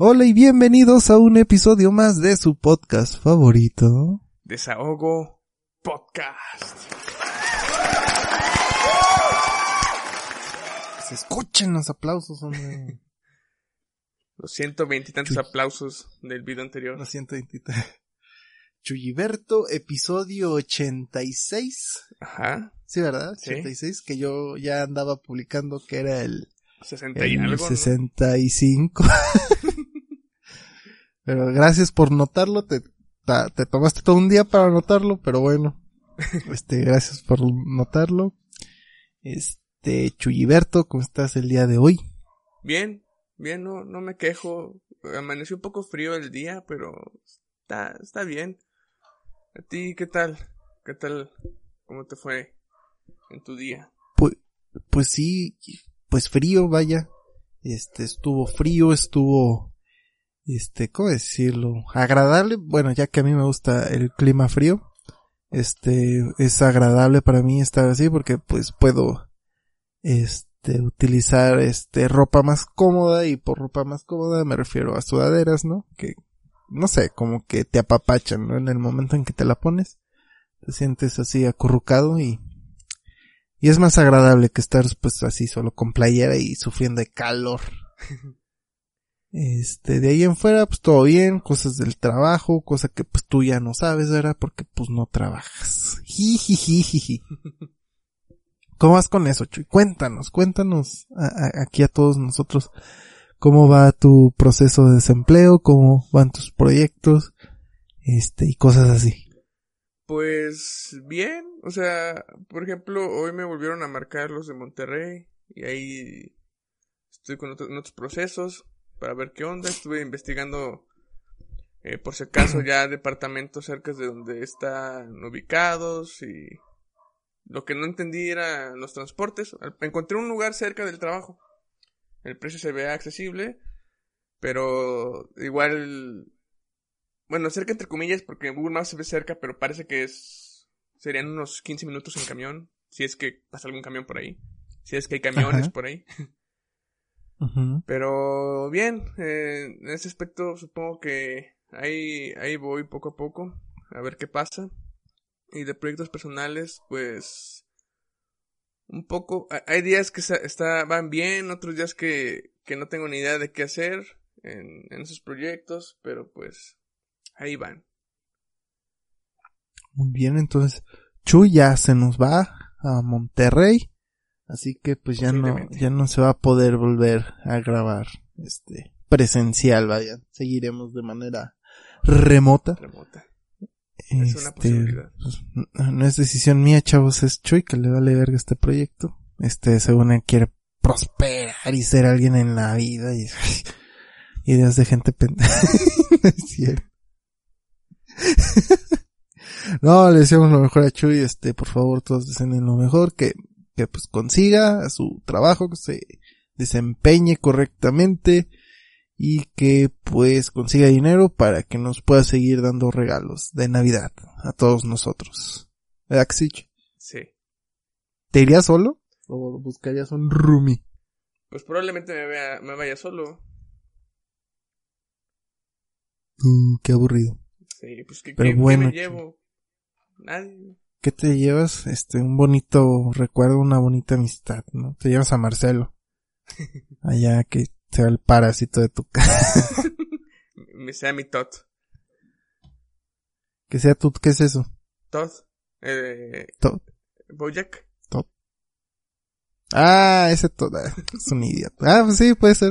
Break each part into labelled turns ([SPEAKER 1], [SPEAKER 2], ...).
[SPEAKER 1] Hola y bienvenidos a un episodio más de su podcast favorito.
[SPEAKER 2] Desahogo Podcast.
[SPEAKER 1] Se escuchen los aplausos, hombre.
[SPEAKER 2] Los ciento veintitantos aplausos del video anterior.
[SPEAKER 1] Lo siento, Intita. Chuyiberto, episodio 86.
[SPEAKER 2] Ajá.
[SPEAKER 1] Sí, ¿verdad?
[SPEAKER 2] Sí.
[SPEAKER 1] 86, que yo ya andaba publicando que era el,
[SPEAKER 2] 60 y
[SPEAKER 1] el
[SPEAKER 2] algo, ¿no?
[SPEAKER 1] 65. pero gracias por notarlo, te, ta- te tomaste todo un día para notarlo, pero bueno. Este, gracias por notarlo. Este, Chuyiberto, ¿cómo estás el día de hoy?
[SPEAKER 2] Bien, bien, no, no me quejo. Amaneció un poco frío el día, pero está, está bien. ¿A ti qué tal? ¿Qué tal? ¿Cómo te fue en tu día?
[SPEAKER 1] Pues, pues sí, pues frío, vaya. Este, estuvo frío, estuvo, este, ¿cómo decirlo? Agradable, bueno, ya que a mí me gusta el clima frío. Este, es agradable para mí estar así porque pues puedo, este, utilizar, este, ropa más cómoda y por ropa más cómoda me refiero a sudaderas, ¿no? Que, no sé, como que te apapachan, ¿no? En el momento en que te la pones, te sientes así acurrucado y, y es más agradable que estar pues así solo con playera y sufriendo de calor. Este, de ahí en fuera, pues todo bien, cosas del trabajo, cosa que pues tú ya no sabes, ¿verdad? Porque pues no trabajas. ¿Cómo vas con eso, Chuy? Cuéntanos, cuéntanos aquí a todos nosotros cómo va tu proceso de desempleo, cómo van tus proyectos, este, y cosas así.
[SPEAKER 2] Pues bien, o sea, por ejemplo, hoy me volvieron a marcar los de Monterrey y ahí estoy con otros procesos para ver qué onda. Estuve investigando eh, por si acaso ya departamentos cerca de donde están ubicados y lo que no entendí era los transportes. Encontré un lugar cerca del trabajo. El precio se ve accesible, pero igual bueno, cerca entre comillas, porque Google Maps se ve cerca, pero parece que es. Serían unos 15 minutos en camión. Si es que pasa algún camión por ahí. Si es que hay camiones
[SPEAKER 1] Ajá.
[SPEAKER 2] por ahí. Pero bien, eh, en ese aspecto supongo que ahí, ahí voy poco a poco. A ver qué pasa. Y de proyectos personales, pues. Un poco. ha- Hay días que está, van bien, otros días que, que no tengo ni idea de qué hacer en, en esos proyectos, pero pues. Ahí van.
[SPEAKER 1] Muy bien, entonces Chuy ya se nos va a Monterrey, así que pues ya no, ya no se va a poder volver a grabar este presencial, vaya, seguiremos de manera remota.
[SPEAKER 2] remota. Es una
[SPEAKER 1] Este,
[SPEAKER 2] posibilidad.
[SPEAKER 1] pues, no- no es decisión mía, chavos, es Chuy que le vale verga este proyecto. Este, según él quiere prosperar y ser alguien en la vida y ideas de gente pendeja. No le deseamos lo mejor a Chuy, este, por favor, todos deseen lo mejor, que, que pues consiga su trabajo, que se desempeñe correctamente y que pues consiga dinero para que nos pueda seguir dando regalos de Navidad a todos nosotros. ¿Verdad que sí. ¿Te irías solo? ¿O buscarías un roomie?
[SPEAKER 2] Pues probablemente me, vea, me vaya solo.
[SPEAKER 1] Uh, qué aburrido.
[SPEAKER 2] Sí, pues ¿qué,
[SPEAKER 1] Pero
[SPEAKER 2] qué- qué
[SPEAKER 1] bueno,
[SPEAKER 2] me llevo? Nadie.
[SPEAKER 1] ¿Qué te llevas? Este, un bonito recuerdo, una bonita amistad, ¿no? Te llevas a Marcelo. Allá que sea el parásito de tu casa.
[SPEAKER 2] Sea mi Todd.
[SPEAKER 1] que sea tú, ¿qué es eso?
[SPEAKER 2] Todd. Eh,
[SPEAKER 1] Todd.
[SPEAKER 2] Bojack.
[SPEAKER 1] Ah, ese todo es un idiota. Ah, pues sí, puede ser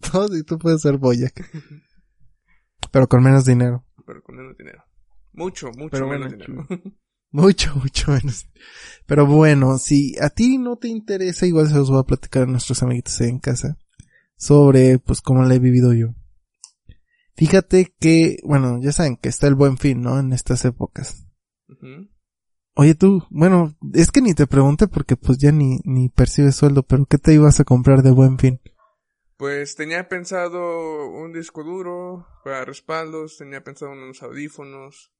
[SPEAKER 1] todo y tú puedes ser Boyac. Pero con menos dinero.
[SPEAKER 2] Pero con menos dinero. Mucho, mucho
[SPEAKER 1] Pero
[SPEAKER 2] menos
[SPEAKER 1] bueno,
[SPEAKER 2] dinero.
[SPEAKER 1] Mucho, mucho menos. Pero bueno, si a ti no te interesa, igual se los voy a platicar a nuestros amiguitos ahí en casa. Sobre, pues, cómo la he vivido yo. Fíjate que, bueno, ya saben que está el buen fin, ¿no? En estas épocas. Oye tú, bueno, es que ni te pregunté porque pues ya ni, ni percibes sueldo, pero ¿qué te ibas a comprar de buen fin?
[SPEAKER 2] Pues tenía pensado un disco duro para respaldos, tenía pensado unos audífonos.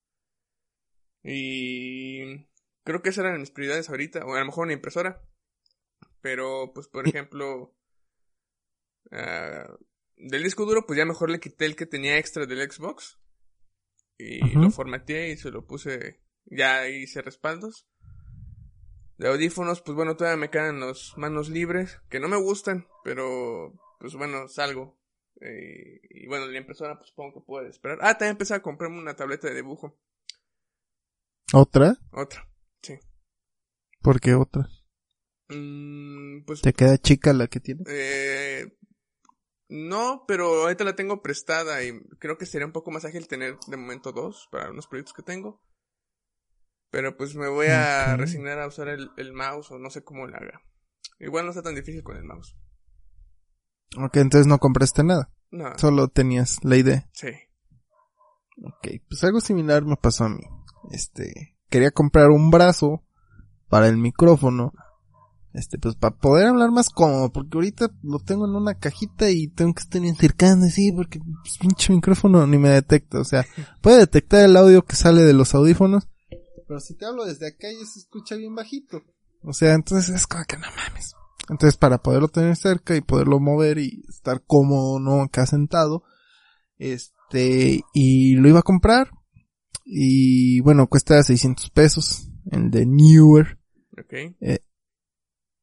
[SPEAKER 2] Y creo que esas eran mis prioridades ahorita, o a lo mejor una impresora. Pero, pues, por ejemplo, ah, del disco duro, pues ya mejor le quité el que tenía extra del Xbox. Y lo formateé y se lo puse, ya hice respaldos. De audífonos, pues bueno, todavía me quedan los manos libres, que no me gustan, pero pues bueno, salgo. Eh, y bueno, la impresora, pues supongo que puede esperar. Ah, también empecé a comprarme una tableta de dibujo.
[SPEAKER 1] ¿Otra?
[SPEAKER 2] Otra. Sí.
[SPEAKER 1] ¿Por qué otra?
[SPEAKER 2] Mm, pues
[SPEAKER 1] ¿Te queda chica la que tienes?
[SPEAKER 2] Eh, no, pero ahorita la tengo prestada y creo que sería un poco más ágil tener de momento dos para unos proyectos que tengo. Pero pues me voy a resignar a usar el, el mouse o no sé cómo lo haga. Igual no está tan difícil con el mouse.
[SPEAKER 1] Ok, entonces no compraste nada.
[SPEAKER 2] No,
[SPEAKER 1] Solo tenías la idea.
[SPEAKER 2] sí.
[SPEAKER 1] Ok, pues algo similar me pasó a mí. Este, quería comprar un brazo para el micrófono. Este, pues para poder hablar más cómodo, porque ahorita lo tengo en una cajita y tengo que estar acercando así, porque pues, pinche micrófono ni me detecta. O sea, puede detectar el audio que sale de los audífonos, pero si te hablo desde acá ya se escucha bien bajito. O sea, entonces es como que no mames. Entonces para poderlo tener cerca y poderlo mover y estar cómodo, no acá sentado, este, y lo iba a comprar. Y bueno, cuesta 600 pesos. El de Newer.
[SPEAKER 2] Ok.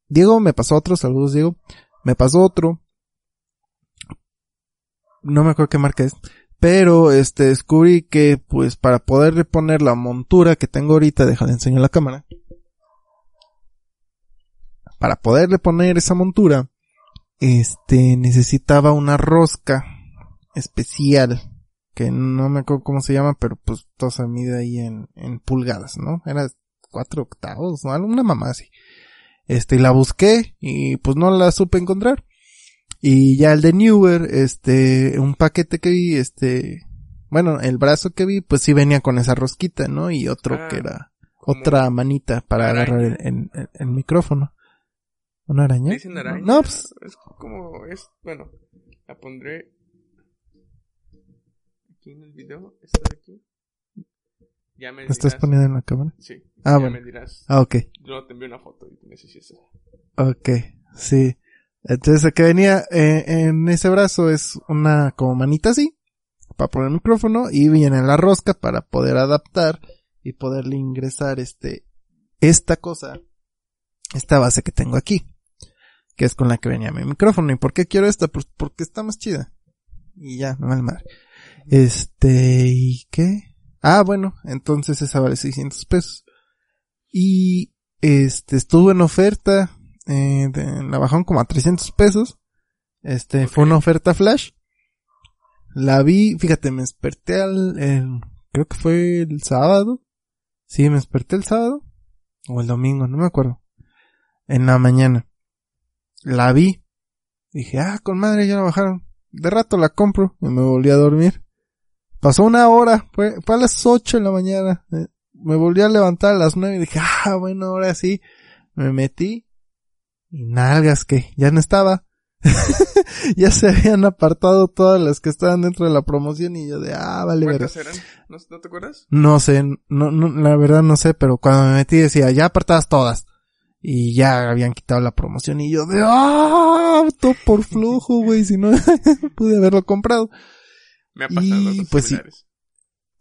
[SPEAKER 1] Diego me pasó otro, saludos Diego. Me pasó otro. No me acuerdo qué marca es. Pero este descubrí que pues para poderle poner la montura que tengo ahorita, déjale enseño la cámara. Para poderle poner esa montura, este necesitaba una rosca especial que no me acuerdo cómo se llama, pero pues todo se mide ahí en, en pulgadas, ¿no? Era cuatro octavos, ¿no? Una mamá así. Este, y la busqué y pues no la supe encontrar. Y ya el de Newer, este, un paquete que vi, este, bueno, el brazo que vi, pues sí venía con esa rosquita, ¿no? Y otro
[SPEAKER 2] Ah,
[SPEAKER 1] que era otra manita para agarrar el, el- el- el micrófono. ¿Una araña?
[SPEAKER 2] ¿Le dicen araña?
[SPEAKER 1] No, pues,
[SPEAKER 2] Es como, es, bueno, la pondré aquí en el video, esta de aquí. Ya me
[SPEAKER 1] ¿la estás poniendo en la cámara?
[SPEAKER 2] Sí.
[SPEAKER 1] Ah,
[SPEAKER 2] ya
[SPEAKER 1] bueno.
[SPEAKER 2] me dirás.
[SPEAKER 1] Ah, ok.
[SPEAKER 2] Yo te envío una foto y me dices si es esa.
[SPEAKER 1] Ok, sí. Entonces el que venía eh, en ese brazo es una como manita así, para poner el micrófono, y viene la rosca para poder adaptar y poderle ingresar este, esta cosa, esta base que tengo aquí, que es con la que venía mi micrófono. ¿Y por qué quiero esta? Pues porque está más chida. Y ya, me vale madre. Este, ¿y qué? Ah, bueno, entonces esa vale 600 pesos. Y, este, estuvo en oferta, eh, de- la bajaron como a 300 pesos. Este, fue una oferta flash. La vi, fíjate, me desperté al, el- creo que fue el sábado. Sí, me desperté el sábado. O el domingo, no me acuerdo. En la mañana. La vi. Dije, ah, con madre, ya la bajaron. De rato la compro. Y me volví a dormir. Pasó una hora. Fue, fue a las 8 de la mañana. Eh, me volví a levantar a las 9 y dije, ah, bueno, ahora sí. Me metí. Y nalgas que ya no estaba. ya se habían apartado todas las que estaban dentro de la promoción y yo de, ah, vale.
[SPEAKER 2] ¿Cuántas eran? ¿No, ¿No te acuerdas?
[SPEAKER 1] No sé, no, no, la verdad no sé, pero cuando me metí decía, ya apartadas todas. Y ya habían quitado la promoción y yo de, ah, todo por flojo, güey, si no pude haberlo comprado.
[SPEAKER 2] Me ha pasado
[SPEAKER 1] Y,
[SPEAKER 2] cosas
[SPEAKER 1] pues, sí.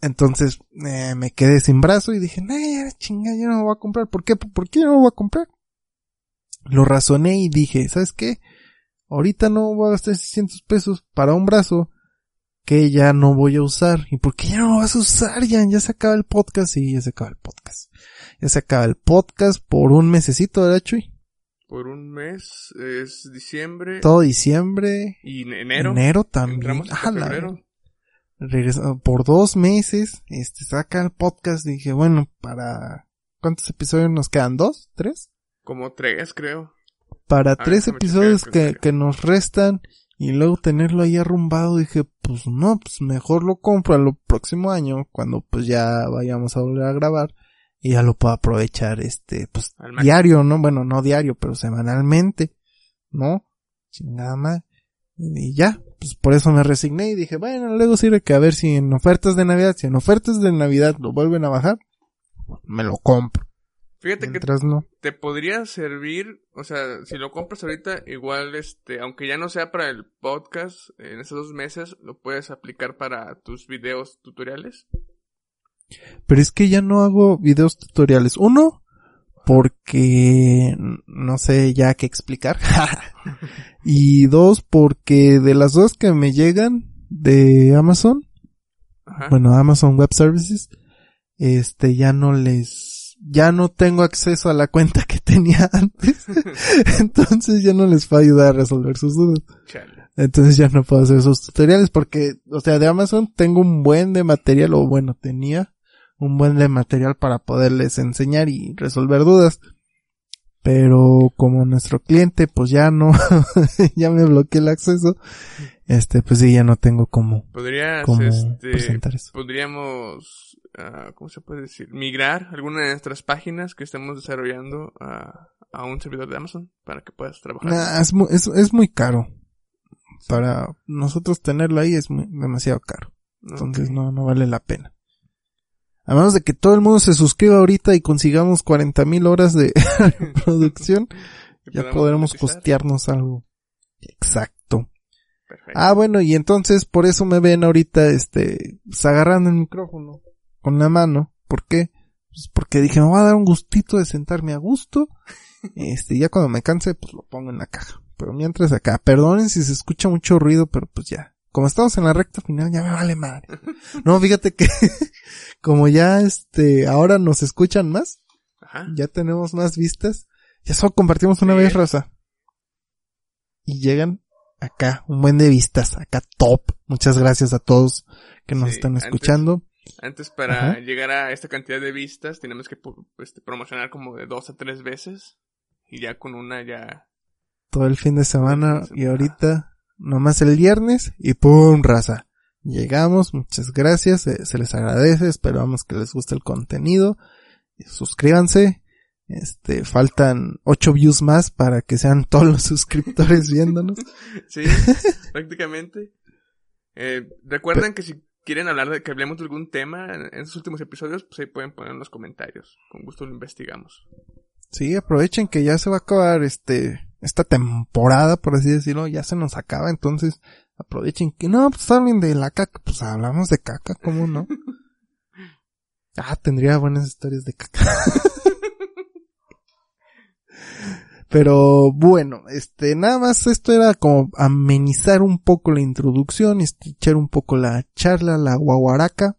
[SPEAKER 1] Entonces, eh, me quedé sin brazo y dije, nah, ya, chinga, yo no lo voy a comprar. ¿Por qué? ¿Por qué no lo voy a comprar? Lo razoné y dije, ¿sabes qué? Ahorita no voy a gastar 600 pesos para un brazo que ya no voy a usar. ¿Y por qué ya no lo vas a usar, ya? Ya se acaba el podcast y ya se acaba el podcast. Ya se acaba el podcast por un mesecito, ¿verdad, Chuy?
[SPEAKER 2] Por un mes es diciembre
[SPEAKER 1] Todo diciembre,
[SPEAKER 2] y en enero.
[SPEAKER 1] enero también.
[SPEAKER 2] Entramos hasta
[SPEAKER 1] Ah, la
[SPEAKER 2] febrero.
[SPEAKER 1] Regresa- por dos meses, este, saca el podcast, dije, bueno, para, ¿cuántos episodios nos quedan? ¿Dos? ¿Tres?
[SPEAKER 2] Como tres, creo.
[SPEAKER 1] Para tres episodios que, que nos restan Y luego tenerlo ahí arrumbado, dije, pues no, pues mejor lo compro al próximo año, cuando pues ya vayamos a volver a grabar, y ya lo puedo aprovechar, este, pues diario, ¿no? Bueno, no diario, pero semanalmente, ¿no? Chingada más. Y ya, pues por eso me resigné y dije, bueno, luego sirve que a ver si en ofertas de Navidad, si en ofertas de Navidad lo vuelven a bajar, me lo compro.
[SPEAKER 2] Fíjate que te podría servir, o sea, si lo compras ahorita, igual, este, aunque ya no sea para el podcast, en esos dos meses lo puedes aplicar para tus videos tutoriales.
[SPEAKER 1] Pero es que ya no hago videos tutoriales. Uno, porque no sé ya qué explicar. y dos, porque de las dos que me llegan de Amazon, bueno, Amazon Web Services, este, ya no les, ya no tengo acceso a la cuenta que tenía antes. Entonces ya no les puedo ayudar a resolver sus dudas. Entonces ya no puedo hacer esos tutoriales porque, o sea, de Amazon tengo un buen de material, o bueno, tenía un buen de material para poderles enseñar y resolver dudas. Pero como nuestro cliente pues ya no, ya me bloqueé el acceso, este pues sí ya no tengo cómo,
[SPEAKER 2] este, presentar eso. Podríamos, uh, ¿cómo se puede decir? Migrar alguna de nuestras páginas que estemos desarrollando a, a un servidor de Amazon para que puedas trabajar.
[SPEAKER 1] es, muy, es, es, muy caro. Para nosotros tenerlo ahí es demasiado caro. Entonces no, no vale la pena. A menos de que todo el mundo se suscriba ahorita y consigamos 40 mil horas de producción, ya podremos costearnos algo. Exacto. Ah, bueno, y entonces por eso me ven ahorita, este, pues, agarrando el micrófono con la mano. ¿Por qué? Pues porque dije, me va a dar un gustito de sentarme a gusto. Este, ya cuando me canse, pues lo pongo en la caja. Pero mientras acá, perdonen si se escucha mucho ruido, pero pues ya. Como estamos en la recta final, ya me vale madre. No, fíjate que como ya este, ahora nos escuchan más, ya tenemos más vistas, ya solo compartimos una vez, raza. Y llegan acá, un buen de vistas, acá top. Muchas gracias a todos que nos están escuchando.
[SPEAKER 2] Antes, para llegar a esta cantidad de vistas tenemos que este, promocionar como de dos a tres veces. Y ya con una ya...
[SPEAKER 1] Todo el fin de semana, y ahorita nomás el viernes y pum, raza. Llegamos, muchas gracias, se, les agradece, esperamos que les guste el contenido. Suscríbanse. Este, faltan ocho views más para que sean todos los suscriptores viéndonos.
[SPEAKER 2] Sí, prácticamente. Eh, recuerden que si quieren hablar de que hablemos de algún tema en, en últimos episodios, pues ahí pueden poner en los comentarios. Con gusto lo investigamos.
[SPEAKER 1] Sí, aprovechen que ya se va a acabar este, esta temporada, por así decirlo, ya se nos acaba, entonces aprovechen que no, pues hablen de la caca, pues hablamos de caca, ¿cómo no? ah, tendría buenas historias de caca. Pero bueno, este, nada más esto era como amenizar un poco la introducción, echar un poco la charla, la guaguaraca.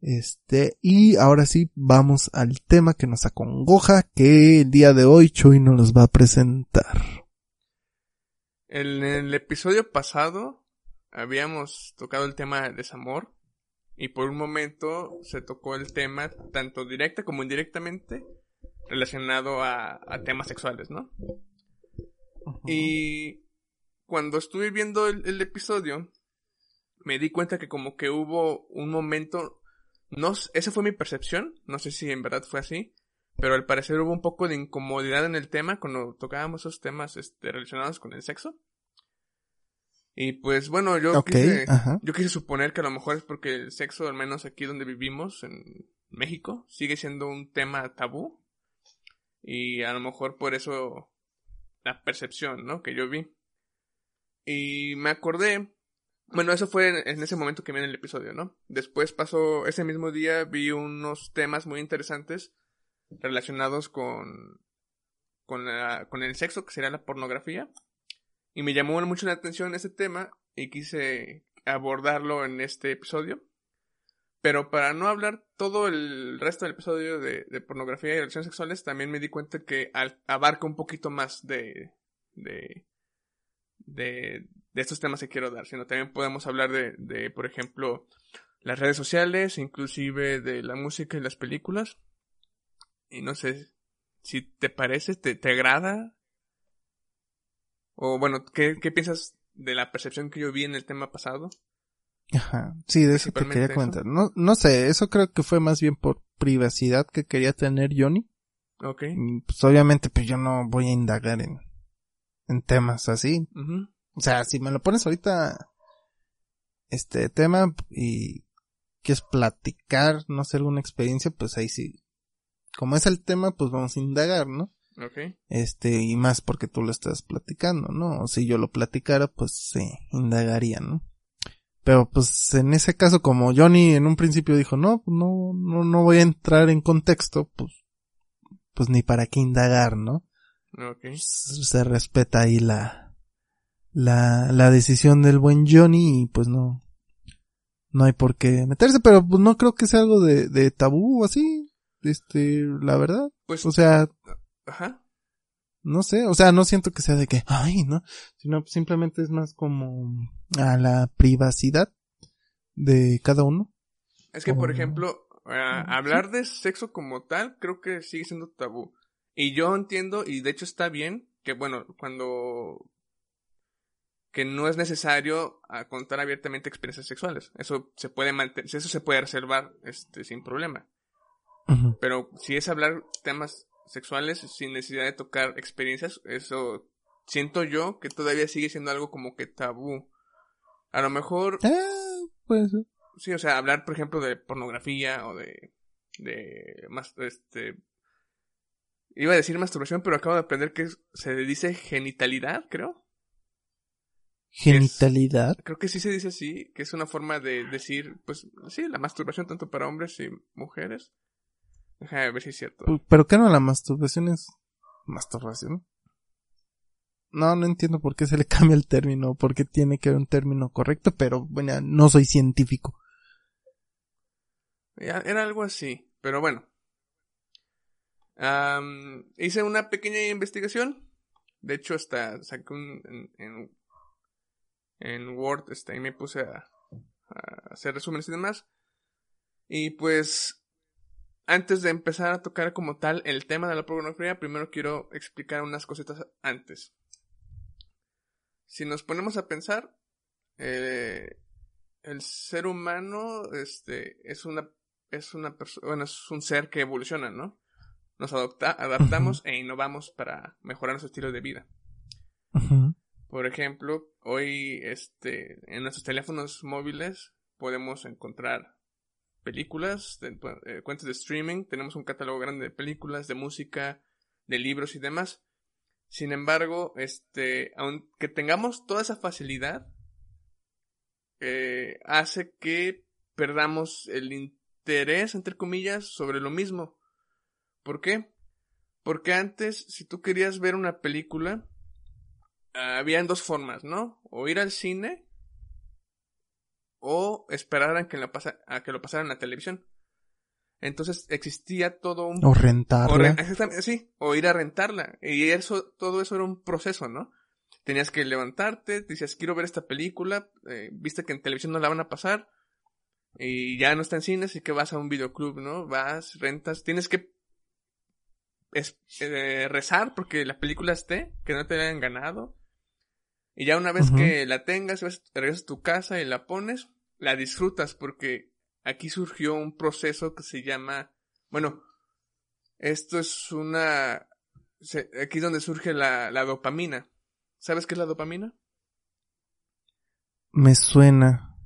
[SPEAKER 1] Este, y ahora sí, vamos al tema que nos acongoja, que el día de hoy Chuy nos los va a presentar.
[SPEAKER 2] En el episodio pasado habíamos tocado el tema del desamor y por un momento se tocó el tema tanto directa como indirectamente relacionado a, temas sexuales, ¿no? Y cuando estuve viendo el episodio me di cuenta que como que hubo un momento no, esa fue mi percepción, no sé si en verdad fue así, pero al parecer hubo un poco de incomodidad en el tema cuando tocábamos esos temas este, relacionados con el sexo. Y pues bueno, yo, quise, yo quise suponer que a lo mejor es porque el sexo, al menos aquí donde vivimos, en México, sigue siendo un tema tabú. Y a lo mejor por eso la percepción, ¿no? Que yo vi. Y me acordé bueno, eso fue en, ese momento que viene el episodio, ¿no? Después pasó, ese mismo día vi unos temas muy interesantes relacionados con, con, la, con el sexo, que sería la pornografía. Y me llamó mucho la atención ese tema y quise abordarlo en este episodio. Pero para no hablar todo el resto del episodio de, pornografía y relaciones sexuales, también me di cuenta que abarca un poquito más de, de, de estos temas que quiero dar, sino también podemos hablar de, de, por ejemplo, las redes sociales, inclusive de la música y las películas. Y no sé si te parece, te, te agrada. O bueno, ¿qué, ¿qué piensas de la percepción que yo vi en el tema pasado.
[SPEAKER 1] Ajá, sí, de eso te quería comentar. No, no sé, eso creo que fue más bien por privacidad que quería tener Johnny.
[SPEAKER 2] Ok.
[SPEAKER 1] Y, Pues obviamente, pues yo no voy a indagar en, en temas así.
[SPEAKER 2] Ujú.
[SPEAKER 1] O sea, si me lo pones ahorita, este tema y quieres platicar, no sé, alguna experiencia, pues ahí sí. Como es el tema, pues vamos a indagar, ¿no?
[SPEAKER 2] Ok.
[SPEAKER 1] Este, y más porque tú lo estás platicando, ¿no? O si yo lo platicara, pues se indagaría, ¿no? Pero pues en ese caso, como Johnny en un principio dijo, no, pues, no, no, no voy a entrar en contexto, pues, pues ni para qué indagar, ¿no? Se respeta ahí la, la, la decisión del buen Johnny y pues no, no hay por qué meterse, pero pues no creo que sea algo de, de tabú o así, este, la verdad.
[SPEAKER 2] Pues,
[SPEAKER 1] O sea,
[SPEAKER 2] ajá.
[SPEAKER 1] no sé, o sea, no siento que sea de que, ay, no, sino simplemente es más como a la privacidad de cada uno.
[SPEAKER 2] Es que, por ejemplo, hablar de sexo como tal, creo que sigue siendo tabú. Y yo entiendo, y de hecho está bien, que bueno, cuando... que no es necesario contar abiertamente experiencias sexuales. Eso se puede mantener, eso se puede reservar, este, sin problema. Pero si es hablar temas sexuales sin necesidad de tocar experiencias, eso siento yo que todavía sigue siendo algo como que tabú. A lo mejor
[SPEAKER 1] Eh, pues,
[SPEAKER 2] Sí, o sea, hablar, por ejemplo, de pornografía o de. de. más. este. Iba a decir masturbación, pero acabo de aprender que se dice genitalidad, creo.
[SPEAKER 1] genitalidad.
[SPEAKER 2] Creo que sí se dice así, que es una forma de decir, pues, sí, la masturbación tanto para hombres y mujeres. Déjame ver si es cierto.
[SPEAKER 1] Pero qué no, la masturbación es masturbación. No, no entiendo por qué se le cambia el término, por qué tiene que haber un término correcto, pero bueno, no soy científico.
[SPEAKER 2] Era algo así, pero bueno. Am, hice una pequeña investigación. De hecho, hasta saqué un. En, en, Word, este, y me puse a, a hacer resúmenes y demás. Y pues. Antes de empezar a tocar como tal el tema de la pornografía, primero quiero explicar unas cositas antes. Si nos ponemos a pensar, eh, el ser humano este, es una es una persona, bueno, es un ser que evoluciona, ¿no? Nos adopta, adaptamos e innovamos para mejorar nuestro estilo de vida. Por ejemplo, hoy este, en nuestros teléfonos móviles podemos encontrar películas, de- eh, cuentas de streaming, tenemos un catálogo grande de películas, de música, de libros y demás. Sin embargo, este, aunque tengamos toda esa facilidad, eh, hace que perdamos el interés, entre comillas, sobre lo mismo. ¿Por qué? Porque antes, si tú querías ver una película, ah, habían dos formas, ¿no? O ir al cine o esperar a que, la pasa- a que lo pasaran en la televisión. Entonces existía todo un
[SPEAKER 1] O
[SPEAKER 2] o
[SPEAKER 1] rentarla.
[SPEAKER 2] re- exactamente, sí, o ir a rentarla. Y eso, todo eso era un proceso, ¿no? Tenías que levantarte, te decías, quiero ver esta película, eh, viste que en televisión no la van a pasar, y ya no está en cines, así que vas a un videoclub, ¿no? Vas, rentas, tienes que es- eh, rezar porque la película esté, que no te la hayan ganado. Y ya una vez que la tengas, regresas a tu casa y la pones, la disfrutas porque aquí surgió un proceso que se llama, bueno, esto es una, se- aquí es donde surge la, la dopamina. ¿Sabes qué es la dopamina?
[SPEAKER 1] Me suena.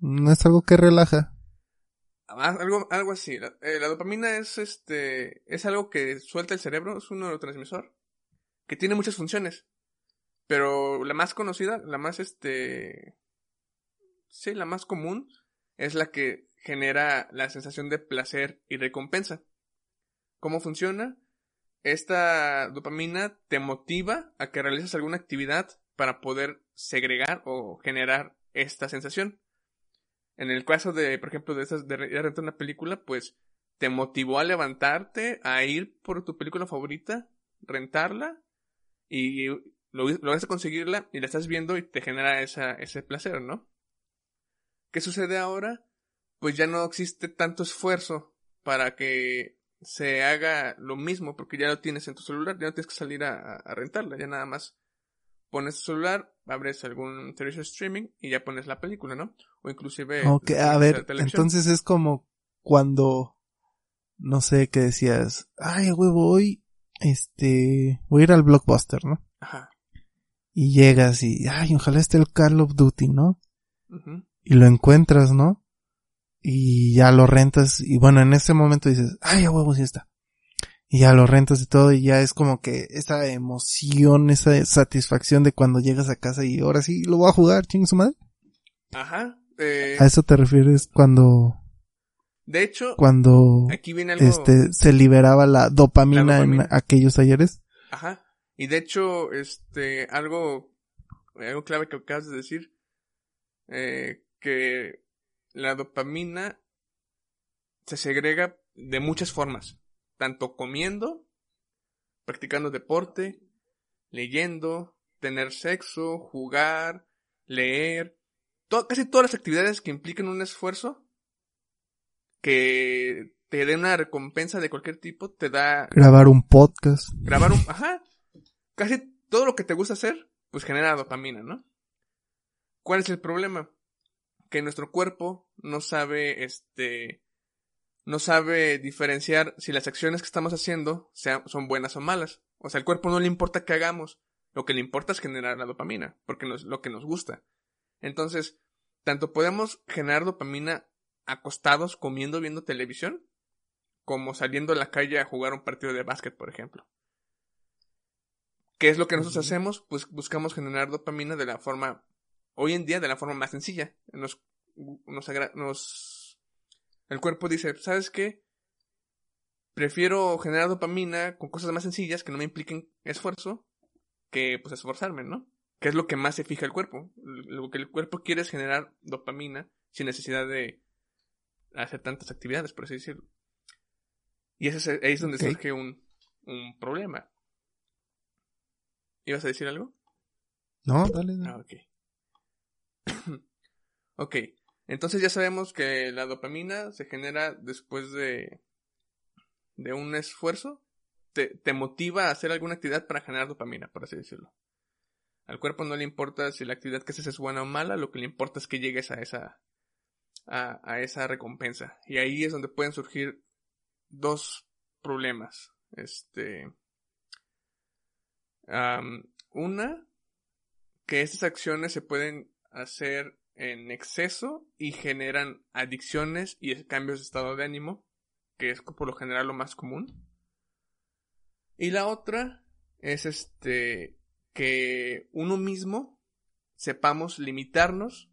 [SPEAKER 1] No es algo que relaja.
[SPEAKER 2] Ah, Algo, algo así. La, eh, la dopamina es este, es algo que suelta el cerebro, es un neurotransmisor que tiene muchas funciones. Pero la más conocida, la más este, sí, la más común es la que genera la sensación de placer y recompensa. ¿Cómo funciona? Esta dopamina te motiva a que realices alguna actividad para poder segregar o generar esta sensación. En el caso de, por ejemplo, de esas de a rentar una película, pues te motivó a levantarte, a ir por tu película favorita, rentarla y lo, lograste conseguirla y la estás viendo y te genera ese placer, ¿no? ¿Qué sucede ahora? Pues ya no existe tanto esfuerzo para que se haga lo mismo porque ya lo tienes en tu celular, ya no tienes que salir a, a rentarla, ya nada más pones tu celular, abres algún servicio de streaming y ya pones la película, ¿no? O inclusive...
[SPEAKER 1] A ver, entonces es como cuando, no sé, qué decías, ay, huevo, hoy, este, voy a ir al blockbuster, ¿no? Ajá. Y llegas y, ay, ojalá esté el Call of Duty, ¿no? Y lo encuentras, ¿no? Y ya lo rentas y bueno, en ese momento dices, ay, a huevo, sí está y ya lo rentas y todo y ya es como que esa emoción, esa satisfacción de cuando llegas a casa y ahora sí lo voy a jugar, ching su madre.
[SPEAKER 2] Ajá. Eh,
[SPEAKER 1] ¿A eso te refieres cuando...
[SPEAKER 2] De hecho,
[SPEAKER 1] cuando
[SPEAKER 2] aquí viene algo...
[SPEAKER 1] este se liberaba la dopamina, en aquellos talleres.
[SPEAKER 2] Ajá. Y de hecho, este, algo, algo clave que acabas de decir, eh, que la dopamina se segrega de muchas formas tanto comiendo, practicando deporte, leyendo, tener sexo, jugar, leer, casi todas las actividades que impliquen un esfuerzo que te dé una recompensa de cualquier tipo, te da...
[SPEAKER 1] Grabar un podcast.
[SPEAKER 2] Grabar un... Ajá. Casi todo lo que te gusta hacer, pues genera dopamina, ¿no? ¿Cuál es el problema? Que nuestro cuerpo no sabe, este, no sabe diferenciar si las acciones que estamos haciendo son buenas o malas. O sea, al cuerpo no le importa que hagamos, lo que le importa es generar la dopamina, porque es lo que nos gusta. Entonces, tanto podemos generar dopamina acostados comiendo viendo televisión, como saliendo a la calle a jugar un partido de básquet, por ejemplo. ¿Qué es lo que nosotros hacemos? Pues buscamos generar dopamina de la forma, hoy en día, de la forma más sencilla. Nos, nos, nos el cuerpo dice, ¿sabes qué? Prefiero generar dopamina con cosas más sencillas que no me impliquen esfuerzo que pues esforzarme, ¿no? Que es lo que más se fija el cuerpo. Lo que el cuerpo quiere es generar dopamina sin necesidad de hacer tantas actividades, por así decirlo. Y ese es, ahí es donde surge un, un problema. ¿Ibas a decir algo?
[SPEAKER 1] No, dale.
[SPEAKER 2] dale. Ah, ok. ok. Entonces ya sabemos que la dopamina se genera después de, de un esfuerzo. Te, te motiva a hacer alguna actividad para generar dopamina, por así decirlo. Al cuerpo no le importa si la actividad que haces es buena o mala, lo que le importa es que llegues a esa, a, a esa recompensa. Y ahí es donde pueden surgir dos problemas. Este, una, que estas acciones se pueden hacer en exceso y generan adicciones y cambios de estado de ánimo, que es por lo general lo más común. Y la otra es este que uno mismo sepamos limitarnos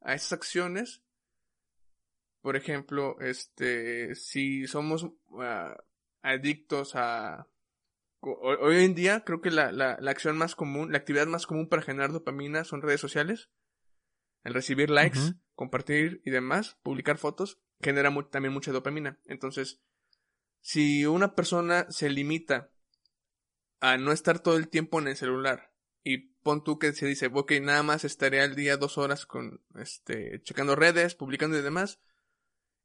[SPEAKER 2] a esas acciones. Por ejemplo, este si somos ah, adictos a hoy en día creo que la, la, la acción más común, la actividad más común para generar dopamina son redes sociales el recibir likes, compartir y demás, publicar fotos, genera también mucha dopamina. Entonces, si una persona se limita a no estar todo el tiempo en el celular y pon tú que se dice, ok, nada más estaré al día dos horas con, este, checando redes, publicando y demás,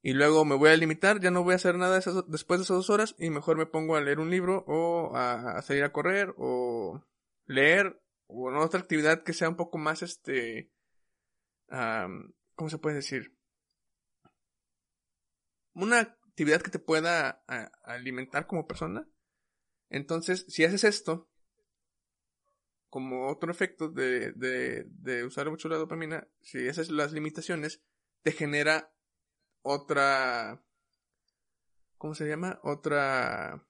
[SPEAKER 2] y luego me voy a limitar, ya no voy a hacer nada después de esas dos horas y mejor me pongo a leer un libro o a, salir a correr o leer o en otra actividad que sea un poco más, este, ¿cómo se puede decir? Una actividad que te pueda alimentar como persona. Entonces, si haces esto, como otro efecto de, de, de usar mucho la dopamina, si haces las limitaciones, te genera otra, ¿cómo se llama? Otra,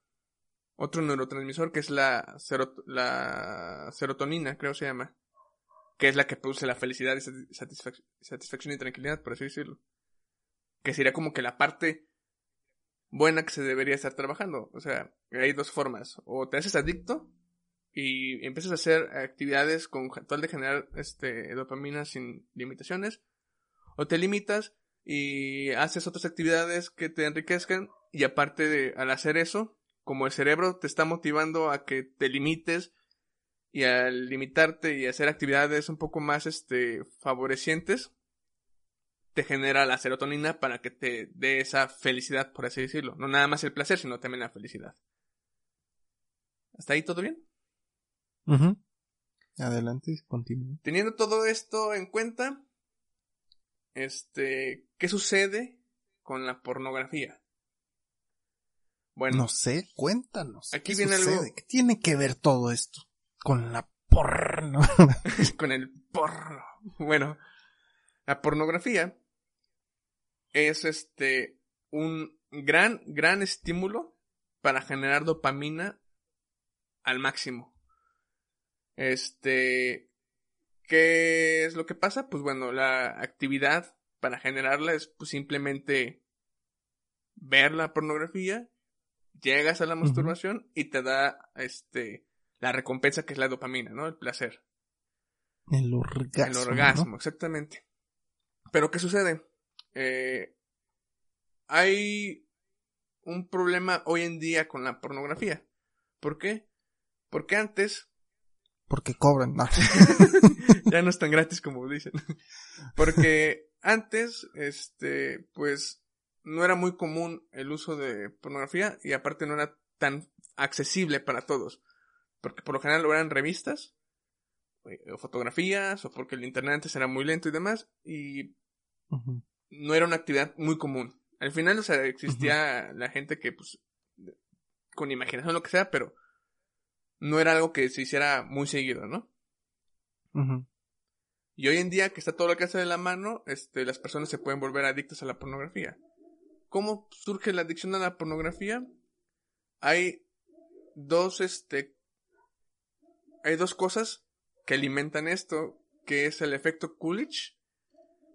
[SPEAKER 2] otro neurotransmisor que es la, la serotonina, creo se llama que es la que produce la felicidad y satisfacción y tranquilidad, por así decirlo. Que sería como que la parte buena que se debería estar trabajando. O sea, hay dos formas. O te haces adicto y empiezas a hacer actividades con tal de generar este, dopamina sin limitaciones. O te limitas y haces otras actividades que te enriquezcan y aparte de al hacer eso, como el cerebro te está motivando a que te limites y al limitarte y hacer actividades un poco más este favorecientes te genera la serotonina para que te dé esa felicidad, por así decirlo. No nada más el placer, sino también la felicidad. ¿Hasta ahí todo bien?
[SPEAKER 1] Adelante, continúa.
[SPEAKER 2] Teniendo todo esto en cuenta, este, ¿qué sucede con la pornografía?
[SPEAKER 1] Bueno, no sé, cuéntanos.
[SPEAKER 2] Aquí viene algo.
[SPEAKER 1] ¿Qué tiene que ver todo esto con la porno?
[SPEAKER 2] con el porno. Bueno, la pornografía es este un gran, gran estímulo para generar dopamina al máximo. Este, ¿qué es lo que pasa? Pues bueno, la actividad para generarla es pues, simplemente ver la pornografía, llegas a la masturbación y te da este la recompensa que es la dopamina, ¿no? El placer.
[SPEAKER 1] El orgasmo.
[SPEAKER 2] El orgasmo, exactamente. Pero ¿qué sucede? Eh, hay un problema hoy en día con la pornografía. ¿Por qué? Porque antes...
[SPEAKER 1] Porque cobran. No.
[SPEAKER 2] ya no es tan gratis como dicen. Porque antes, este, pues, no era muy común el uso de pornografía y aparte no era tan accesible para todos. Porque por lo general lo eran revistas, eh, o fotografías, o porque el internet antes era muy lento y demás, y no era una actividad muy común. Al final, o sea, existía la gente que, pues, con imaginación, lo que sea, pero no era algo que se hiciera muy seguido, ¿no? Y hoy en día, que está todo lo que hace de la mano, este, las personas se pueden volver adictas a la pornografía. ¿Cómo surge la adicción a la pornografía? Hay dos, este, hay dos cosas que alimentan esto, que es el efecto Coolidge,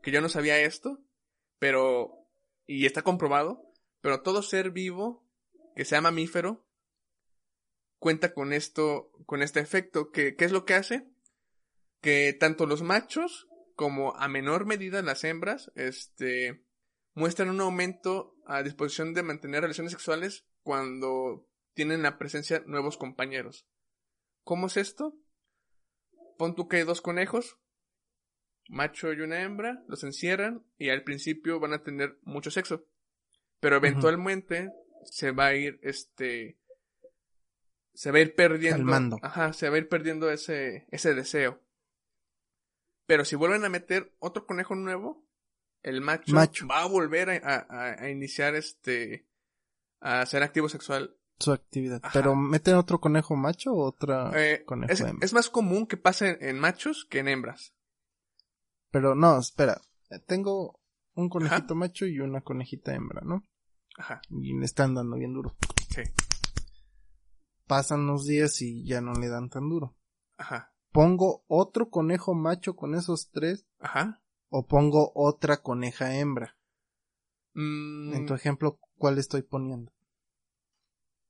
[SPEAKER 2] que yo no sabía esto, pero y está comprobado, pero todo ser vivo que sea mamífero cuenta con esto, con este efecto, que, ¿qué es lo que hace? Que tanto los machos como a menor medida las hembras, este, muestran un aumento a disposición de mantener relaciones sexuales cuando tienen la presencia nuevos compañeros. ¿Cómo es esto? Pon tú que hay dos conejos, macho y una hembra, los encierran y al principio van a tener mucho sexo. Pero eventualmente se va a ir, este, se va a ir perdiendo. Ajá, se va a ir perdiendo ese, ese deseo. Pero si vuelven a meter otro conejo nuevo, el macho, va a volver a, iniciar este, a ser activo sexual.
[SPEAKER 1] Su actividad. Pero meten otro conejo macho o otra
[SPEAKER 2] eh, conejo es, hembra. Es más común que pase en machos que en hembras.
[SPEAKER 1] Pero no, espera. Tengo un conejito macho y una conejita hembra, ¿no? Ajá. Y le están dando bien duro. Sí. Pasan unos días y ya no le dan tan duro. Ajá. Pongo otro conejo macho con esos tres. Ajá. O pongo otra coneja hembra. Mm. En tu ejemplo, ¿cuál estoy poniendo?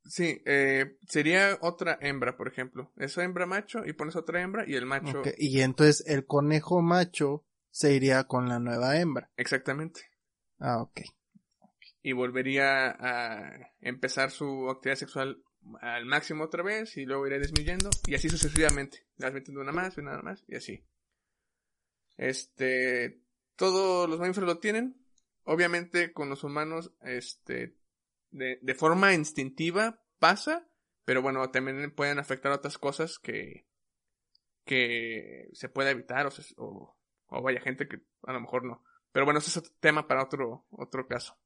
[SPEAKER 2] Sí, eh, sería otra hembra, por ejemplo. Esa hembra macho y pones otra hembra y el macho.
[SPEAKER 1] Y entonces el conejo macho se iría con la nueva hembra.
[SPEAKER 2] Exactamente.
[SPEAKER 1] Ah, ok.
[SPEAKER 2] Y volvería a empezar su actividad sexual al máximo otra vez y luego iría disminuyendo y así sucesivamente. Las metiendo una más y una más y así. Este, todos los mamíferos lo tienen. Obviamente con los humanos, este, de, de forma instintiva pasa, pero bueno, también pueden afectar otras cosas que, que se puede evitar o, o o vaya gente que a lo mejor no. Pero bueno, ese es otro tema para otro, otro caso.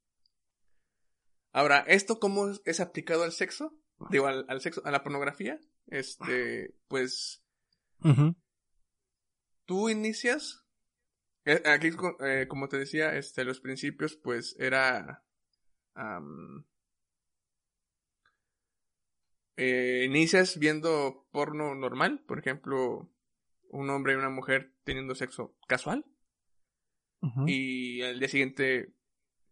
[SPEAKER 2] Ahora, ¿esto cómo es aplicado al sexo? Digo, al, sexo, a la pornografía. Este, pues. Tú inicias. Eh, aquí, eh, como te decía, este, los principios, pues era. Eh, inicias viendo porno normal, por ejemplo, un hombre y una mujer teniendo sexo casual. Y al día siguiente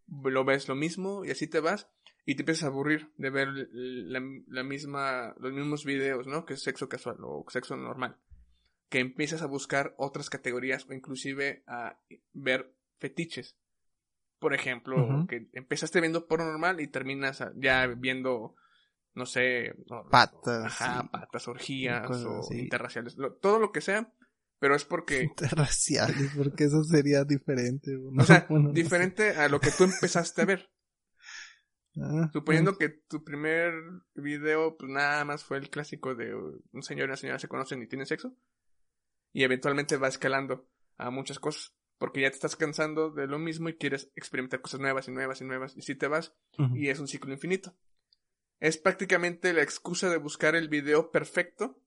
[SPEAKER 2] lo ves lo mismo y así te vas y te empiezas a aburrir de ver la, misma, los mismos videos, ¿no? Que es sexo casual o sexo normal. Que empiezas a buscar otras categorías o inclusive a ver fetiches. Por ejemplo, que empezaste viendo porno normal y terminas ya viendo no sé,
[SPEAKER 1] patas,
[SPEAKER 2] patas, orgías o interraciales, todo lo que sea, pero es porque...
[SPEAKER 1] Interraciales, porque eso sería diferente.
[SPEAKER 2] O sea, diferente a lo que tú empezaste a ver. Ah, Suponiendo que tu primer video, pues nada más fue el clásico de un señor y una señora se conocen y tienen sexo. y eventualmente va escalando a muchas cosas. Porque ya te estás cansando de lo mismo y quieres experimentar cosas nuevas y nuevas y nuevas. Y si te vas, y es un ciclo infinito. Es prácticamente la excusa de buscar el video perfecto.